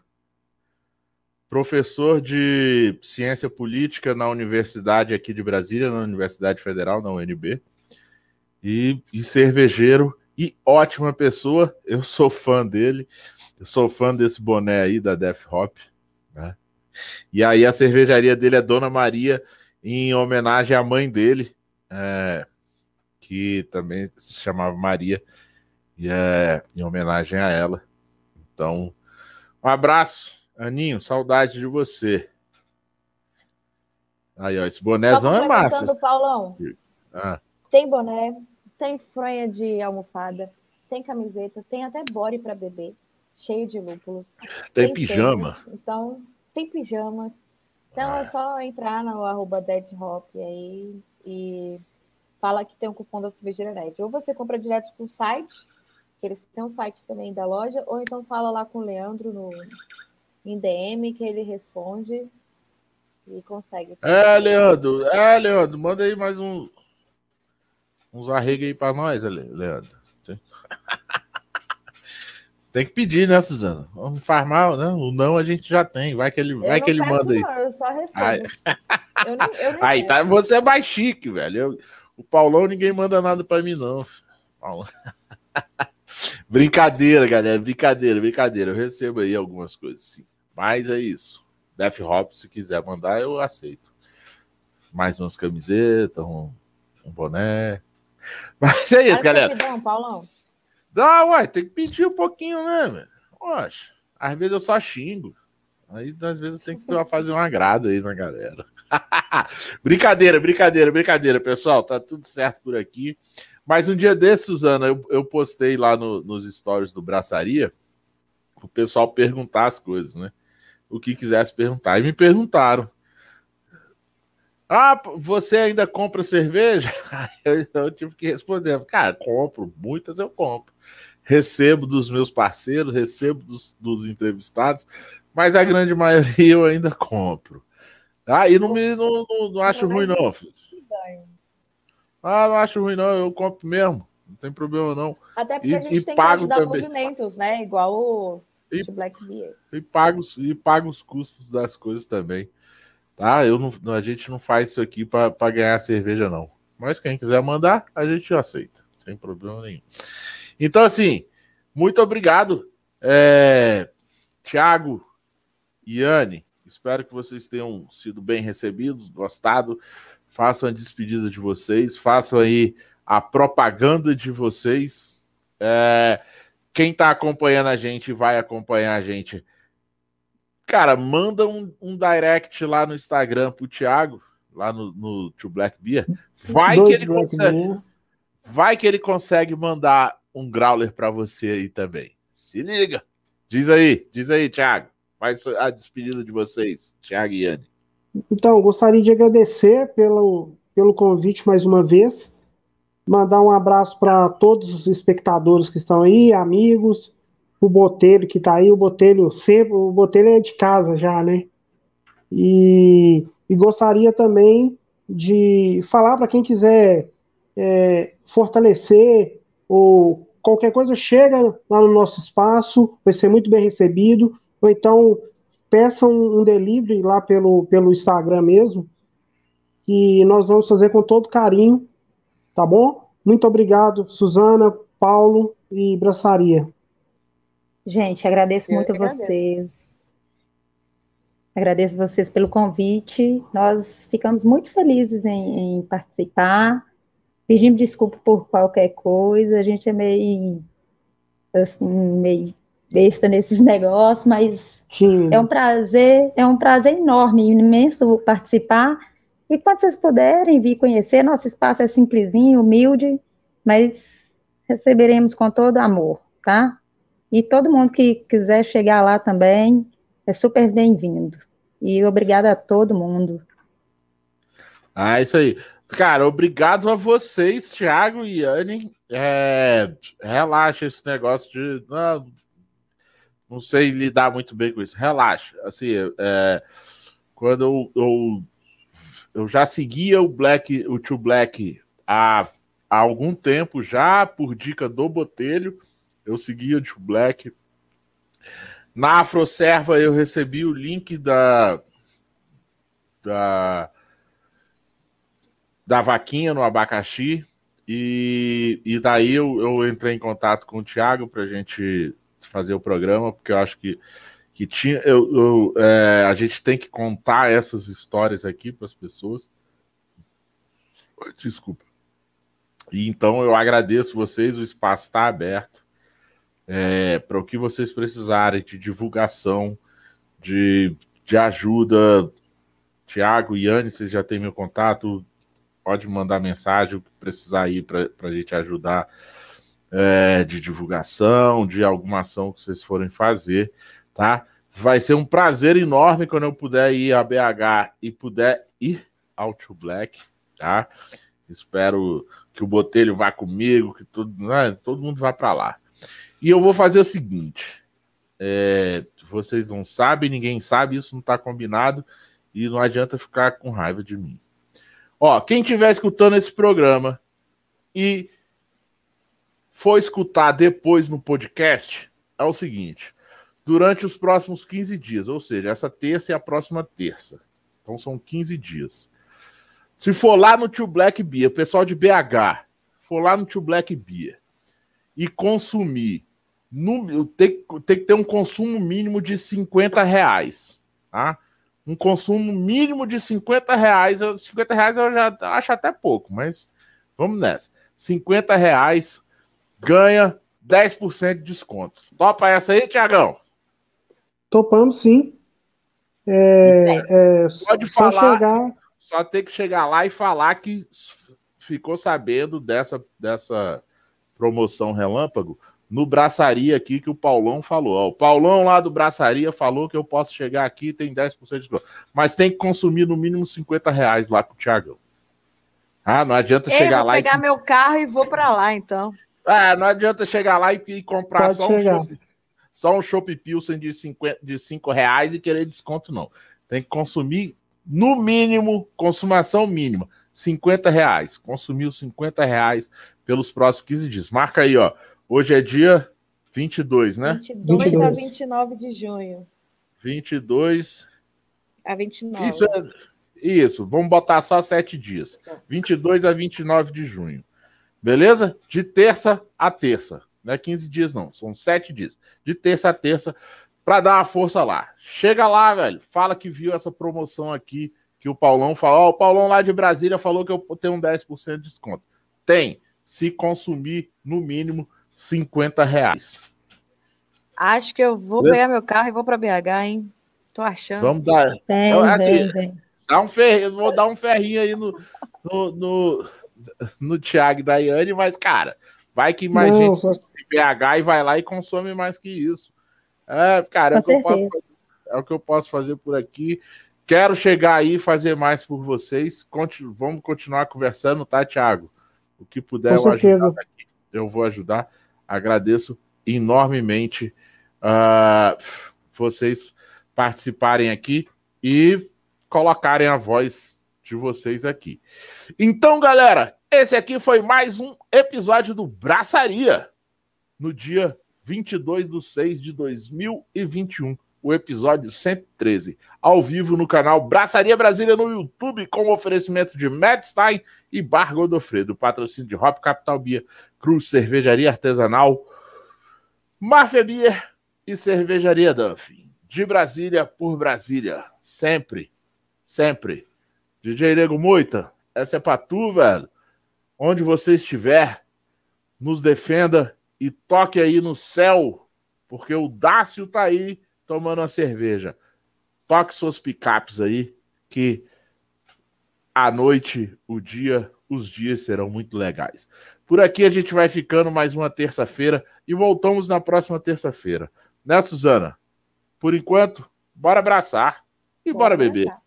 professor de ciência política na universidade aqui de Brasília, na Universidade Federal, na UNB, e, e cervejeiro e ótima pessoa. Eu sou fã dele. Eu sou fã desse boné aí da Death Hop. Né? E aí a cervejaria dele é Dona Maria, em homenagem à mãe dele, é, que também se chamava Maria, e é em homenagem a ela. Então, um abraço, Aninho, saudade de você. Aí, ó, esse bonézão é massa. Paulão. Ah. Tem boné, tem fronha de almofada, tem camiseta, tem até body para beber, cheio de lúpulos. Tem, tem pijama. Tênis, então, tem pijama. Então é ah. é só entrar no arroba Hop aí e fala que tem um cupom da cervejeira. Ou você compra direto pro site, que eles têm um site também da loja, ou então fala lá com o Leandro no, em DM que ele responde e consegue. É, Leandro, é, Leandro, manda aí mais um, uns arregos aí pra nós, Leandro. (laughs) Tem que pedir, né, Suzana? Vamos farmar, né? O não a gente já tem. Vai que ele, vai que ele manda aí. Não, eu só recebo. Aí, eu nem, eu nem (laughs) aí tá, você é mais chique, velho. Eu, o Paulão ninguém manda nada para mim, não. (laughs) brincadeira, galera. Brincadeira, brincadeira. Eu recebo aí algumas coisas, sim. Mas é isso. Def Hop, se quiser mandar, eu aceito. Mais umas camisetas, um, um boné. (laughs) Mas é isso, galera. Dá, Paulão. Dá, uai, tem que pedir um pouquinho, né, velho? Poxa, às vezes eu só xingo. Aí, às vezes, eu tenho que (laughs) fazer um agrado aí na galera. (laughs) brincadeira, brincadeira, brincadeira, pessoal. Tá tudo certo por aqui. Mas um dia desse, Suzana, eu, eu postei lá no, nos stories do Braçaria o pessoal perguntar as coisas, né? O que quisesse perguntar. E me perguntaram. Ah, você ainda compra cerveja? (laughs) eu, eu tive que responder. Cara, compro, muitas eu compro. Recebo dos meus parceiros, recebo dos, dos entrevistados, mas a grande maioria eu ainda compro. Ah, e não me não, não, não acho ruim, não. Filho. Ah, não acho ruim, não. Eu compro mesmo. Não tem problema, não. Até porque e, a gente tem que ajudar também. movimentos, né? Igual o e, Black Beer. E paga, os, e paga os custos das coisas também. Tá? Eu não, a gente não faz isso aqui para ganhar cerveja, não. Mas quem quiser mandar, a gente aceita. Sem problema nenhum. Então, assim, muito obrigado. É, Tiago, Iane, espero que vocês tenham sido bem recebidos, gostado façam a despedida de vocês, façam aí a propaganda de vocês. É, quem está acompanhando a gente vai acompanhar a gente. Cara, manda um, um direct lá no Instagram pro Thiago, lá no, no To Black Beer. Vai que ele consegue. Vai que ele consegue mandar um growler para você aí também. Se liga. Diz aí, diz aí, Thiago. Faz a despedida de vocês, Thiago e Yane. Então, gostaria de agradecer pelo, pelo convite mais uma vez, mandar um abraço para todos os espectadores que estão aí, amigos, o Botelho que está aí, o Botelho sempre, o Botelho é de casa já, né? E, e gostaria também de falar para quem quiser é, fortalecer ou qualquer coisa, chega lá no nosso espaço, vai ser muito bem recebido, ou então peçam um delivery lá pelo, pelo Instagram mesmo, que nós vamos fazer com todo carinho, tá bom? Muito obrigado, Suzana, Paulo e Braçaria. Gente, agradeço Eu muito a vocês. Agradeço vocês pelo convite. Nós ficamos muito felizes em, em participar. Pedimos desculpa por qualquer coisa. A gente é meio assim, meio besta nesses negócios, mas Sim. é um prazer, é um prazer enorme, imenso participar. E quando vocês puderem vir conhecer, nosso espaço é simplesinho, humilde, mas receberemos com todo amor, tá? E todo mundo que quiser chegar lá também é super bem-vindo. E obrigada a todo mundo. Ah, isso aí. Cara, obrigado a vocês, Thiago e Anne. É, relaxa esse negócio de. Não, não sei lidar muito bem com isso. Relaxa. Assim, é, quando eu, eu, eu, já seguia o Black, o Tio Black há, há algum tempo já, por dica do Botelho, eu seguia o Tio Black. Na Afroserva eu recebi o link da da da vaquinha no abacaxi e, e daí eu, eu entrei em contato com o Thiago para gente fazer o programa, porque eu acho que, que tinha. Eu, eu é, a gente tem que contar essas histórias aqui para as pessoas. Desculpa. E então eu agradeço vocês, o espaço está aberto é, para o que vocês precisarem de divulgação, de, de ajuda. Tiago, Yane, vocês já têm meu contato, pode mandar mensagem, o que precisar aí para a gente ajudar é, de divulgação, de alguma ação que vocês forem fazer, tá? Vai ser um prazer enorme quando eu puder ir a BH e puder ir ao Tio Black, tá? Espero que o Botelho vá comigo, que todo, né, todo mundo vá para lá. E eu vou fazer o seguinte: é, vocês não sabem, ninguém sabe, isso não está combinado e não adianta ficar com raiva de mim. Ó, quem estiver escutando esse programa e for escutar depois no podcast, é o seguinte: durante os próximos 15 dias, ou seja, essa terça e a próxima terça. Então são 15 dias. Se for lá no Tio Black Beer, pessoal de BH, for lá no Tio Black Beer e consumir, no, tem, tem que ter um consumo mínimo de 50 reais, tá? Um consumo mínimo de 50 reais, 50 reais eu já acho até pouco, mas vamos nessa. 50 reais ganha 10% de desconto. Topa essa aí, Tiagão? Topamos sim. É, é, Pode só falar, chegar... só tem que chegar lá e falar que ficou sabendo dessa, dessa promoção relâmpago no Braçaria aqui que o Paulão falou. Ó, o Paulão lá do Braçaria falou que eu posso chegar aqui tem 10% de desconto. Mas tem que consumir no mínimo 50 reais lá com o Thiagão. Ah, não adianta Ei, chegar vou lá pegar e... meu carro e vou para lá, então. Ah, não adianta chegar lá e, e comprar só um, chopp, só um Chopp Pilsen de 5 de cinco reais e querer desconto, não. Tem que consumir, no mínimo, consumação mínima, 50 reais. Consumiu 50 reais pelos próximos 15 dias. Marca aí, ó. Hoje é dia 22, né? 22, 22. a 29 de junho. 22 a 29. Isso, é, isso, vamos botar só sete dias. 22 a 29 de junho. Beleza? De terça a terça. Não é 15 dias, não. São sete dias. De terça a terça, para dar uma força lá. Chega lá, velho. Fala que viu essa promoção aqui que o Paulão falou. Oh, o Paulão lá de Brasília falou que eu tenho um 10% de desconto. Tem. Se consumir, no mínimo, 50 reais. Acho que eu vou Beleza? pegar meu carro e vou para BH, hein? Tô achando. Vamos dar. Tem, então, assim, tem, Dá um ferrinho, vou dar um ferrinho aí no, no, no, no Thiago e Daiane, mas, cara, vai que mais Não, gente só... BH e vai lá e consome mais que isso. É, cara, é o, que eu posso, é o que eu posso fazer por aqui. Quero chegar aí e fazer mais por vocês. Continu, vamos continuar conversando, tá, Thiago? O que puder eu ajudar aqui, eu vou ajudar. Agradeço enormemente uh, vocês participarem aqui e colocarem a voz de vocês aqui. Então, galera, esse aqui foi mais um episódio do Braçaria, no dia 22 de 6 de 2021, o episódio 113, ao vivo no canal Braçaria Brasília no YouTube, com oferecimento de Medstein e Bar Godofredo, patrocínio de Hop Capital Bia, Cruz Cervejaria Artesanal, Mafia Beer e Cervejaria Dunphy. De Brasília por Brasília, sempre, sempre. DJ Nego Moita, essa é pra tu, velho. Onde você estiver, nos defenda e toque aí no céu, porque o Dácio tá aí tomando uma cerveja. Toque suas picapes aí, que a noite, o dia, os dias serão muito legais. Por aqui a gente vai ficando mais uma terça-feira e voltamos na próxima terça-feira. Né, Suzana? Por enquanto, bora abraçar e bora, bora beber.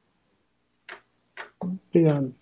Obrigado.